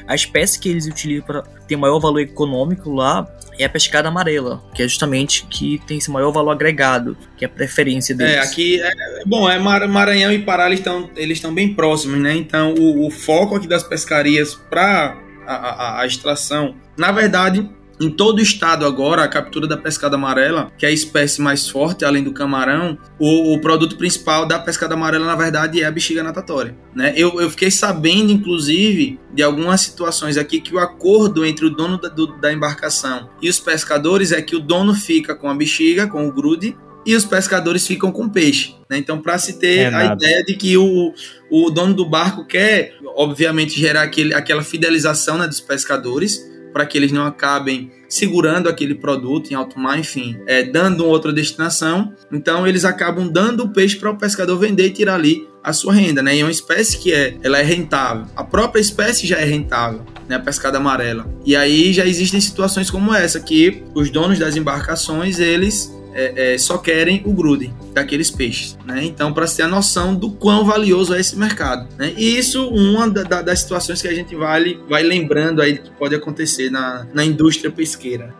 A espécie que eles utilizam para ter maior valor econômico lá é a pescada amarela, que é justamente que tem esse maior valor agregado, que é a preferência deles. É, aqui é bom, é Mar- Maranhão e Pará eles estão eles estão bem próximos, né? Então o, o foco aqui das pescarias para a, a- a extração, na verdade, em todo o estado agora, a captura da pescada amarela, que é a espécie mais forte, além do camarão, o, o produto principal da pescada amarela, na verdade, é a bexiga natatória. Né? Eu, eu fiquei sabendo, inclusive, de algumas situações aqui que o acordo entre o dono da, do- da embarcação e os pescadores é que o dono fica com a bexiga, com o grude, e os pescadores ficam com peixe. né? Então, para se ter É a nada. ideia de que o, o dono do barco quer, obviamente, gerar aquele, aquela fidelização né, dos pescadores, para que eles não acabem segurando aquele produto em alto mar, enfim, é, dando outra destinação. Então, eles acabam dando o peixe para o pescador vender e tirar ali a sua renda, né? E é uma espécie que é, ela é rentável. A própria espécie já é rentável, né? A pescada amarela. E aí já existem situações como essa que os donos das embarcações eles é, é, só querem o grude daqueles peixes, né? Então, para se ter a noção do quão valioso é esse mercado, né? E isso uma da- da- das situações que a gente vai, vai lembrando aí que pode acontecer na, na indústria pesqueira.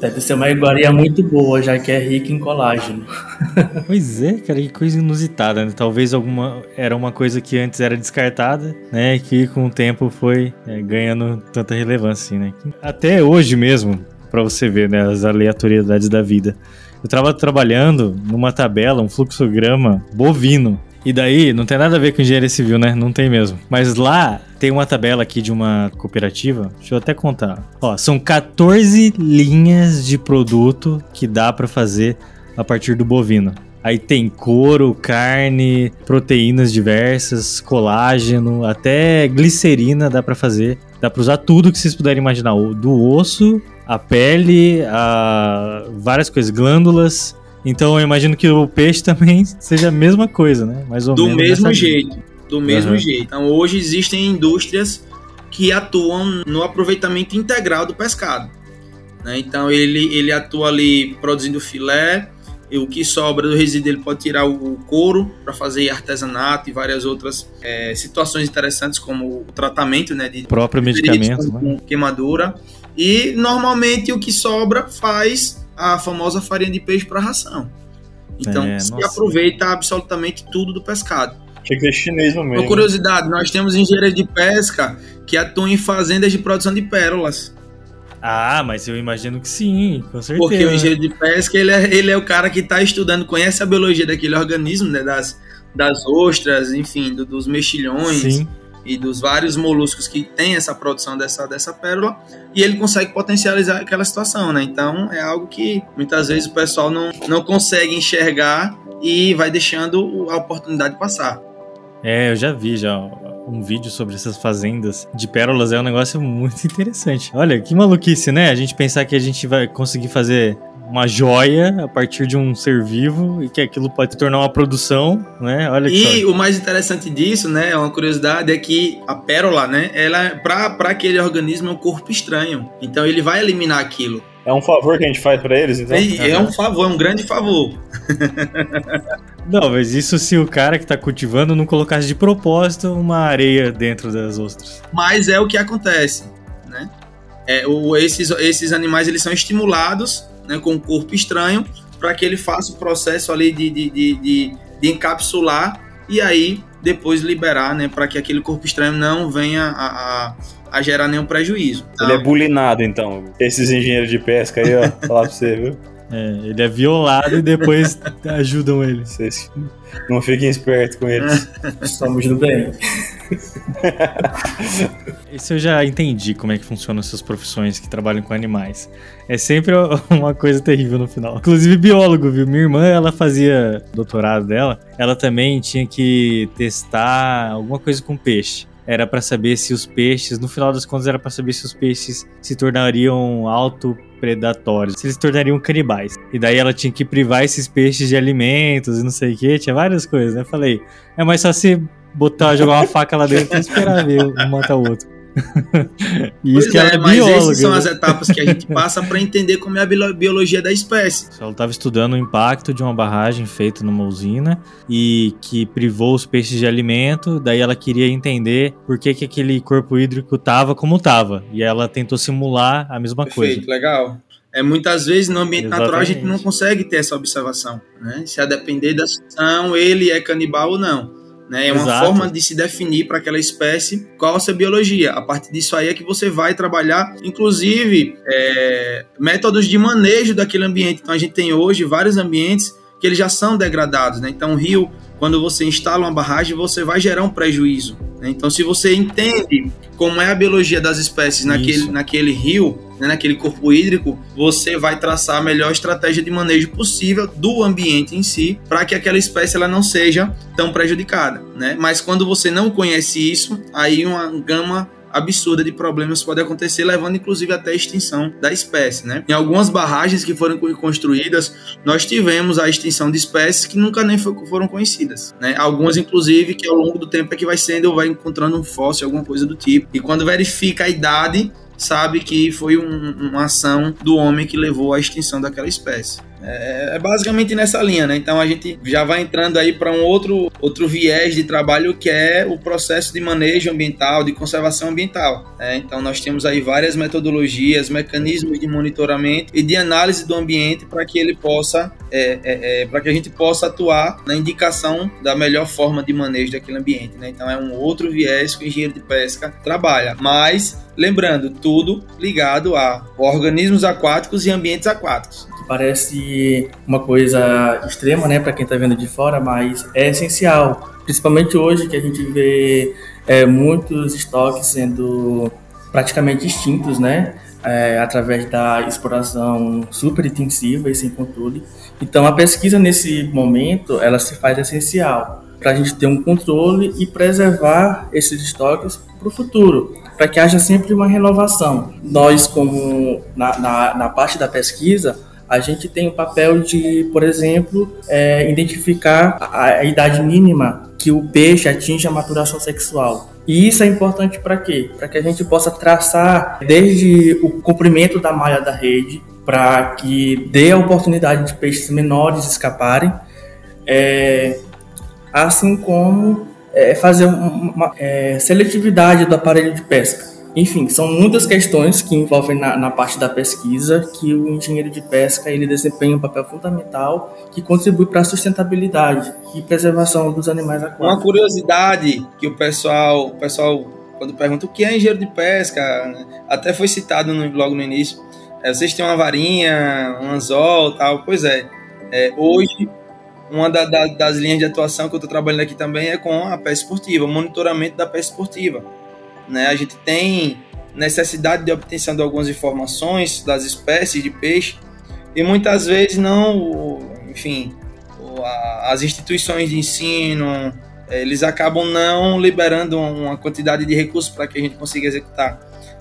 Deve ser uma iguaria muito boa, já que é rica em colágeno. Pois é, cara, que coisa inusitada, né? Talvez alguma era uma coisa que antes era descartada, né? Que com o tempo foi é, ganhando tanta relevância, assim, né? Até hoje mesmo, pra você ver, né? As aleatoriedades da vida. Eu tava trabalhando numa tabela, um fluxograma bovino. E daí, não tem nada a ver com engenharia civil, né? Não tem mesmo. Mas lá tem uma tabela aqui de uma cooperativa. Deixa eu até contar. Ó, são 14 linhas de produto que dá pra fazer a partir do bovino. Aí tem couro, carne, proteínas diversas, colágeno, até glicerina dá pra fazer. Dá pra usar tudo que vocês puderem imaginar, do osso, a pele, a várias coisas, glândulas. Então eu imagino que o peixe também seja a mesma coisa, né? Mais ou do menos. mesmo nessa linha. jeito. Do mesmo jeito. Então, hoje existem indústrias que atuam no aproveitamento integral do pescado. né? Então, ele, ele atua ali produzindo filé, e o que sobra do resíduo ele pode tirar o, couro para fazer artesanato e várias outras é, situações interessantes, como o tratamento né, de próprio medicamento, com, né? com queimadura. E normalmente o que sobra faz a famosa farinha de peixe para ração. Então É, se nossa. aproveita absolutamente tudo do pescado. Tinha que ser chinês no meio. Uma curiosidade, nós temos engenheiros de pesca que atuam em fazendas de produção de pérolas. Ah, mas eu imagino que sim, com certeza. Porque o engenheiro de pesca, ele é, ele é o cara que está estudando, conhece a biologia daquele organismo, né, das, das ostras, enfim, do- dos mexilhões Sim. E dos vários moluscos que tem essa produção dessa, dessa pérola, e ele consegue potencializar aquela situação, né? Então é algo que muitas vezes o pessoal não, não consegue enxergar e vai deixando a oportunidade passar. É, eu já vi já um vídeo sobre essas fazendas de pérolas, é um negócio muito interessante. Olha, que maluquice, né? A gente pensar que a gente vai conseguir fazer uma joia a partir de um ser vivo e que aquilo pode se tornar uma produção, né? Olha que E só. o mais interessante disso, né, é uma curiosidade, é que a pérola, né, ela, para aquele organismo, é um corpo estranho. Então ele vai eliminar aquilo. É um favor que a gente faz pra eles, então? E é um favor, é um grande favor. Não, mas isso se o cara que tá cultivando não colocasse de propósito uma areia dentro das ostras. Mas é o que acontece, né? É, o, esses, esses animais eles são estimulados né, com um corpo estranho para que ele faça o processo ali de, de, de, de, de encapsular e aí depois liberar, né, para que aquele corpo estranho não venha a, a, a gerar nenhum prejuízo. Ele é bulinado, então. Esses engenheiros de pesca aí, ó, falar pra você, viu? É, ele é violado e depois ajudam ele. Vocês não fiquem espertos com eles. Somos do bem. Isso eu já entendi como é que funcionam essas profissões que trabalham com animais. É sempre uma coisa terrível no final. Inclusive biólogo, viu? Minha irmã, ela fazia doutorado dela, ela também tinha que testar alguma coisa com peixe era para saber se os peixes, no final das contas, era para saber se os peixes se tornariam autopredatórios, se eles se tornariam canibais. E daí ela tinha que privar esses peixes de alimentos e não sei o que, tinha várias coisas, né? Falei, é mais só se botar, jogar uma faca lá dentro e esperar ver um matar o outro. Isso pois que é, é mas bióloga, essas são né? as etapas que a gente passa para entender como é a biologia da espécie. Ela estava estudando o impacto de uma barragem feita numa usina e que privou os peixes de alimento, daí ela queria entender por que, que aquele corpo hídrico estava como estava. E ela tentou simular a mesma Perfeito, coisa. legal. É, muitas vezes no ambiente Exatamente. natural a gente não consegue ter essa observação. Né? Se a depender da situação, ele é canibal ou não. Né? É uma Exato. forma de se definir para aquela espécie qual a sua biologia. A partir disso aí é que você vai trabalhar, inclusive, é, métodos de manejo daquele ambiente. Então a gente tem hoje vários ambientes que eles já são degradados. Né? Então, o rio, quando você instala uma barragem, você vai gerar um prejuízo. Né? Então, se você entende como é a biologia das espécies naquele, naquele rio, né, naquele corpo hídrico, você vai traçar a melhor estratégia de manejo possível do ambiente em si, para que aquela espécie ela não seja tão prejudicada. Né? Mas quando você não conhece isso, aí uma gama absurda de problemas pode acontecer, levando inclusive até a extinção da espécie. Né? Em algumas barragens que foram construídas, nós tivemos a extinção de espécies que nunca nem foram conhecidas. Né? Algumas, inclusive, que ao longo do tempo é que vai sendo, vai encontrando um fóssil, alguma coisa do tipo. E quando verifica a idade, sabe que foi um, uma ação do homem que levou à extinção daquela espécie. É, é basicamente nessa linha, né? Então a gente já vai entrando aí para um outro, outro viés de trabalho que é o processo de manejo ambiental, de conservação ambiental. Né? Então nós temos aí várias metodologias, mecanismos de monitoramento e de análise do ambiente para que ele possa, é, é, é para que a gente possa atuar na indicação da melhor forma de manejo daquele ambiente. Né? Então é um outro viés que o engenheiro de pesca trabalha. Mas lembrando, tudo ligado a organismos aquáticos e ambientes aquáticos parece uma coisa extrema, né, para quem está vendo de fora, mas é essencial. Principalmente hoje que a gente vê é, muitos estoques sendo praticamente extintos, né, é, através da exploração super intensiva e sem controle. Então, a pesquisa nesse momento ela se faz essencial para a gente ter um controle e preservar esses estoques para o futuro, para que haja sempre uma renovação. Nós, como na, na, na parte da pesquisa, a gente tem o papel de, por exemplo, é, identificar a, a idade mínima que o peixe atinge a maturação sexual. E isso é importante para quê? Para que a gente possa traçar desde o comprimento da malha da rede, para que dê a oportunidade de peixes menores escaparem, é, assim como é, fazer uma é, seletividade do aparelho de pesca. Enfim, são muitas questões que envolvem na, na, parte da pesquisa que o engenheiro de pesca ele desempenha um papel fundamental que contribui para a sustentabilidade e preservação dos animais aquáticos. Uma curiosidade que o pessoal, o pessoal quando pergunta o que é engenheiro de pesca, até foi citado no, logo no início. É, vocês têm uma varinha, um anzol, tal. Pois é, é hoje uma da, da, das linhas de atuação que eu estou trabalhando aqui também é com a pesca esportiva, o monitoramento da pesca esportiva né? A gente tem necessidade de obtenção de algumas informações das espécies de peixe e muitas vezes não, enfim, as instituições de ensino eles acabam não liberando uma quantidade de recursos para que a gente consiga executar,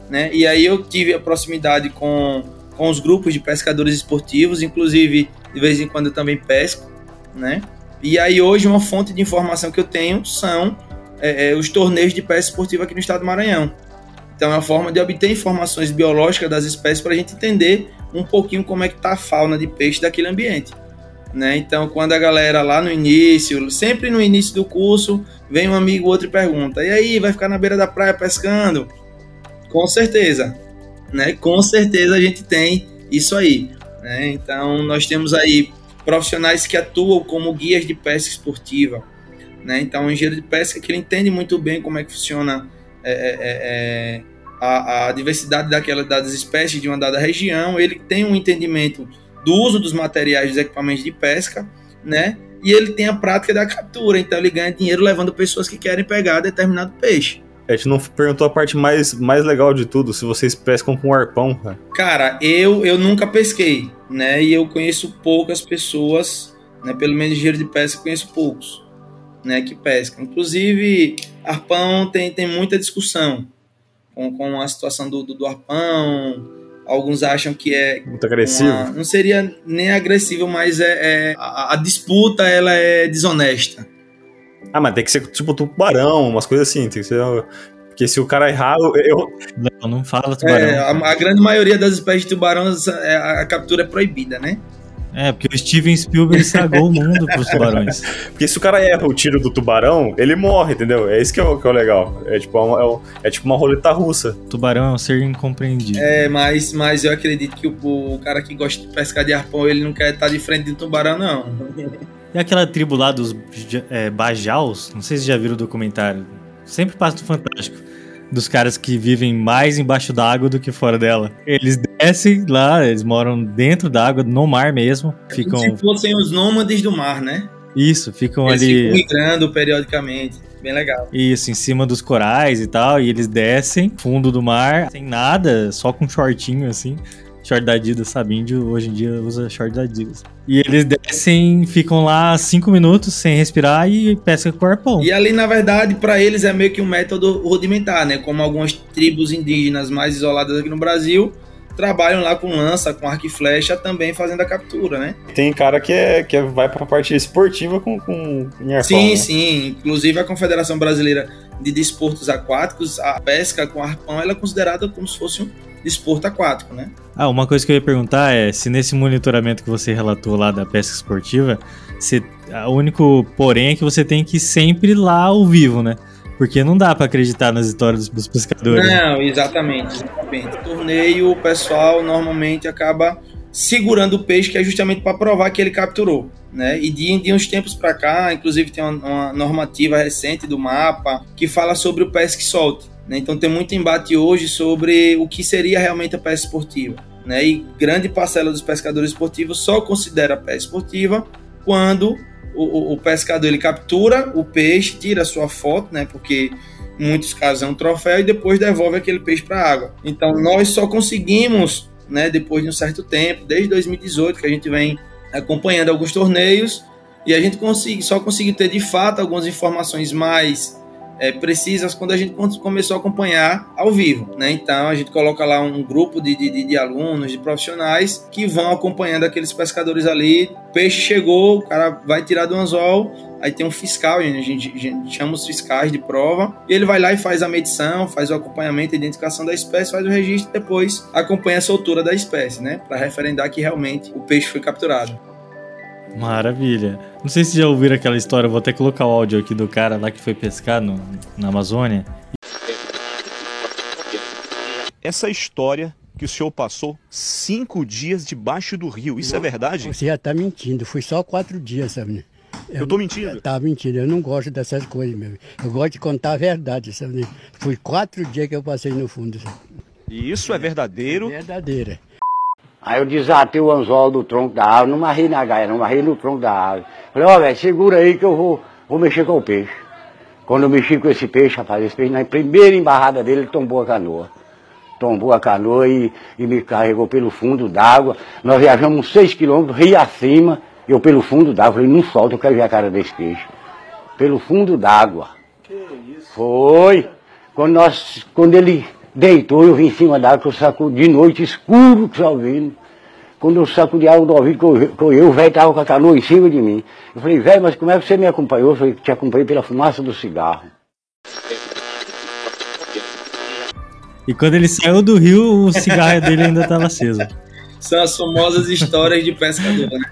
né? E aí eu tive a proximidade com, com os grupos de pescadores esportivos, inclusive de vez em quando eu também pesco, né? E aí hoje uma fonte de informação que eu tenho são é, é, os torneios de pesca esportiva aqui no estado do Maranhão. Então é uma forma de obter informações biológicas das espécies para a gente entender um pouquinho como é que está a fauna de peixe daquele ambiente. Né? Então, quando a galera lá no início, sempre no início do curso, vem um amigo outro e pergunta: e aí, vai ficar na beira da praia pescando? Com certeza, né? Com certeza a gente tem isso aí. Né? Então, nós temos aí profissionais que atuam como guias de pesca esportiva, né? Então, o engenheiro de pesca que ele entende muito bem como é que funciona é, é, é, é, a, a, diversidade daquela, das espécies de uma dada região, ele tem um entendimento do uso dos materiais dos equipamentos de pesca, né? E ele tem a prática da captura, então ele ganha dinheiro levando pessoas que querem pegar determinado peixe. A gente não perguntou a parte mais, mais legal de tudo, se vocês pescam com arpão, cara. Cara, eu, eu nunca pesquei, né? E eu conheço poucas pessoas, né? Pelo menos engenheiro de pesca, conheço poucos, né? Que pescam. Inclusive, arpão tem, tem muita discussão com, com a situação do, do, do arpão. Alguns acham que é Muito agressivo. uma- não seria nem agressivo, mas é, é- a, a disputa ela é desonesta. Ah, mas tem que ser tipo tubarão, umas coisas assim. Tem que ser. Porque se o cara errar, eu. Não, não fala tubarão. É, a, a grande maioria das espécies de tubarões é, a, a captura é proibida, né? É, porque o Steven Spielberg estragou o mundo pros tubarões. porque se o cara erra o tiro do tubarão, ele morre, entendeu? É isso que é o, que é o legal. É tipo, uma, é, o- é tipo uma roleta russa. Tubarão é um ser incompreendido. É, mas, mas eu acredito que o, o cara que gosta de pescar de arpão, ele não quer estar de frente de um tubarão, não. E aquela tribo lá dos é, Bajaus, não sei se já viram o documentário, sempre passa no Fantástico, dos caras que vivem mais embaixo d'água do que fora dela. Eles descem lá, eles moram dentro d'água, no mar mesmo, ficam... Se fossem os nômades do mar, né? Isso, ficam Eles ali... ficam migrando periodicamente. Bem legal. Isso, em cima dos corais e tal, e eles descem, fundo do mar, sem nada, só com shortinho assim. Short da Adidas, sabe? Índio hoje em dia usa short da Adidas. E eles descem, ficam lá cinco minutos sem respirar e pesca com arpão. E ali, na verdade, para eles é meio que um método rudimentar, né? Como algumas tribos indígenas mais isoladas aqui no Brasil trabalham lá com lança, com arco e flecha, também fazendo a captura, né? Tem cara que, é, que é- vai pra parte esportiva com, com em arpão, sim, né? sim. Inclusive a Confederação Brasileira de Desportos Aquáticos, a pesca com arpão, ela é considerada como se fosse um desporto aquático, né? Ah, uma coisa que eu ia perguntar é se nesse monitoramento que você relatou lá da pesca esportiva, se, o único porém é que você tem que ir sempre lá ao vivo, né? Porque não dá pra acreditar nas histórias dos, pescadores. né? Não, exatamente. exatamente. Torneio, o pessoal normalmente acaba segurando o peixe, que é justamente para provar que ele capturou. Né? E de, de uns tempos para cá, inclusive tem uma, uma normativa recente do mapa que fala sobre o pesca e solte. Né? Então tem muito embate hoje sobre o que seria realmente a pesca esportiva. Né? E grande parcela dos pescadores esportivos só considera a pesca esportiva quando o, o- o pescador ele captura o peixe, tira a sua foto, né? Porque em muitos casos é um troféu e depois devolve aquele peixe para a água. Então nós só conseguimos, né, depois de um certo tempo, desde 2018 que a gente vem acompanhando alguns torneios e a gente consegui, só conseguiu ter de fato algumas informações mais é, precisas quando a gente começou a acompanhar ao vivo, né? Então a gente coloca lá um grupo de, de, de- alunos, de profissionais que vão acompanhando aqueles pescadores ali. Peixe chegou, o cara vai tirar do anzol, aí tem um fiscal, a gente, a gente chama os fiscais de prova, e ele vai lá e faz a medição, faz o acompanhamento, a identificação da espécie, faz o registro e depois acompanha a soltura da espécie, né? Para referendar que realmente o peixe foi capturado. Maravilha. Não sei se já ouviram aquela história, vou até colocar o áudio aqui do cara lá que foi pescar no, na Amazônia. Essa história que o senhor passou cinco dias debaixo do rio, isso é verdade? Você já está mentindo, foi só quatro dias, sabe? né? Eu tô mentindo? Tá mentindo, eu não gosto dessas coisas mesmo. Eu gosto de contar a verdade, sabe? né? Foi quatro dias que eu passei no fundo, sabe? E isso é verdadeiro? Verdadeira. Aí eu desatei o anzol do tronco da árvore, não marrei na gaia, não marrei no tronco da árvore. Falei, ó, velho, segura aí que eu vou, vou mexer com o peixe. Quando eu mexi com esse peixe, rapaz, esse peixe, na primeira embarrada dele, ele tombou a canoa. Tombou a canoa e, e me carregou pelo fundo d'água. Nós viajamos uns seis quilômetros, rio acima, eu pelo fundo d'água. Falei, não solta, eu quero ver a cara desse peixe. Pelo fundo d'água. Que isso? Foi. Quando, nós, quando ele deitou, eu vim em cima d'água, que eu saco de noite, escuro, chovendo. Quando eu sacudi a água do ouvido, que eu, que eu, eu, o velho estava com a canoa em cima de mim. Eu falei, velho, mas como é que você me acompanhou? Eu falei, te acompanhei pela fumaça do cigarro. E quando ele saiu do rio, o cigarro dele ainda estava aceso. São as famosas histórias de pescador, né?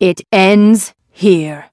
It ends here.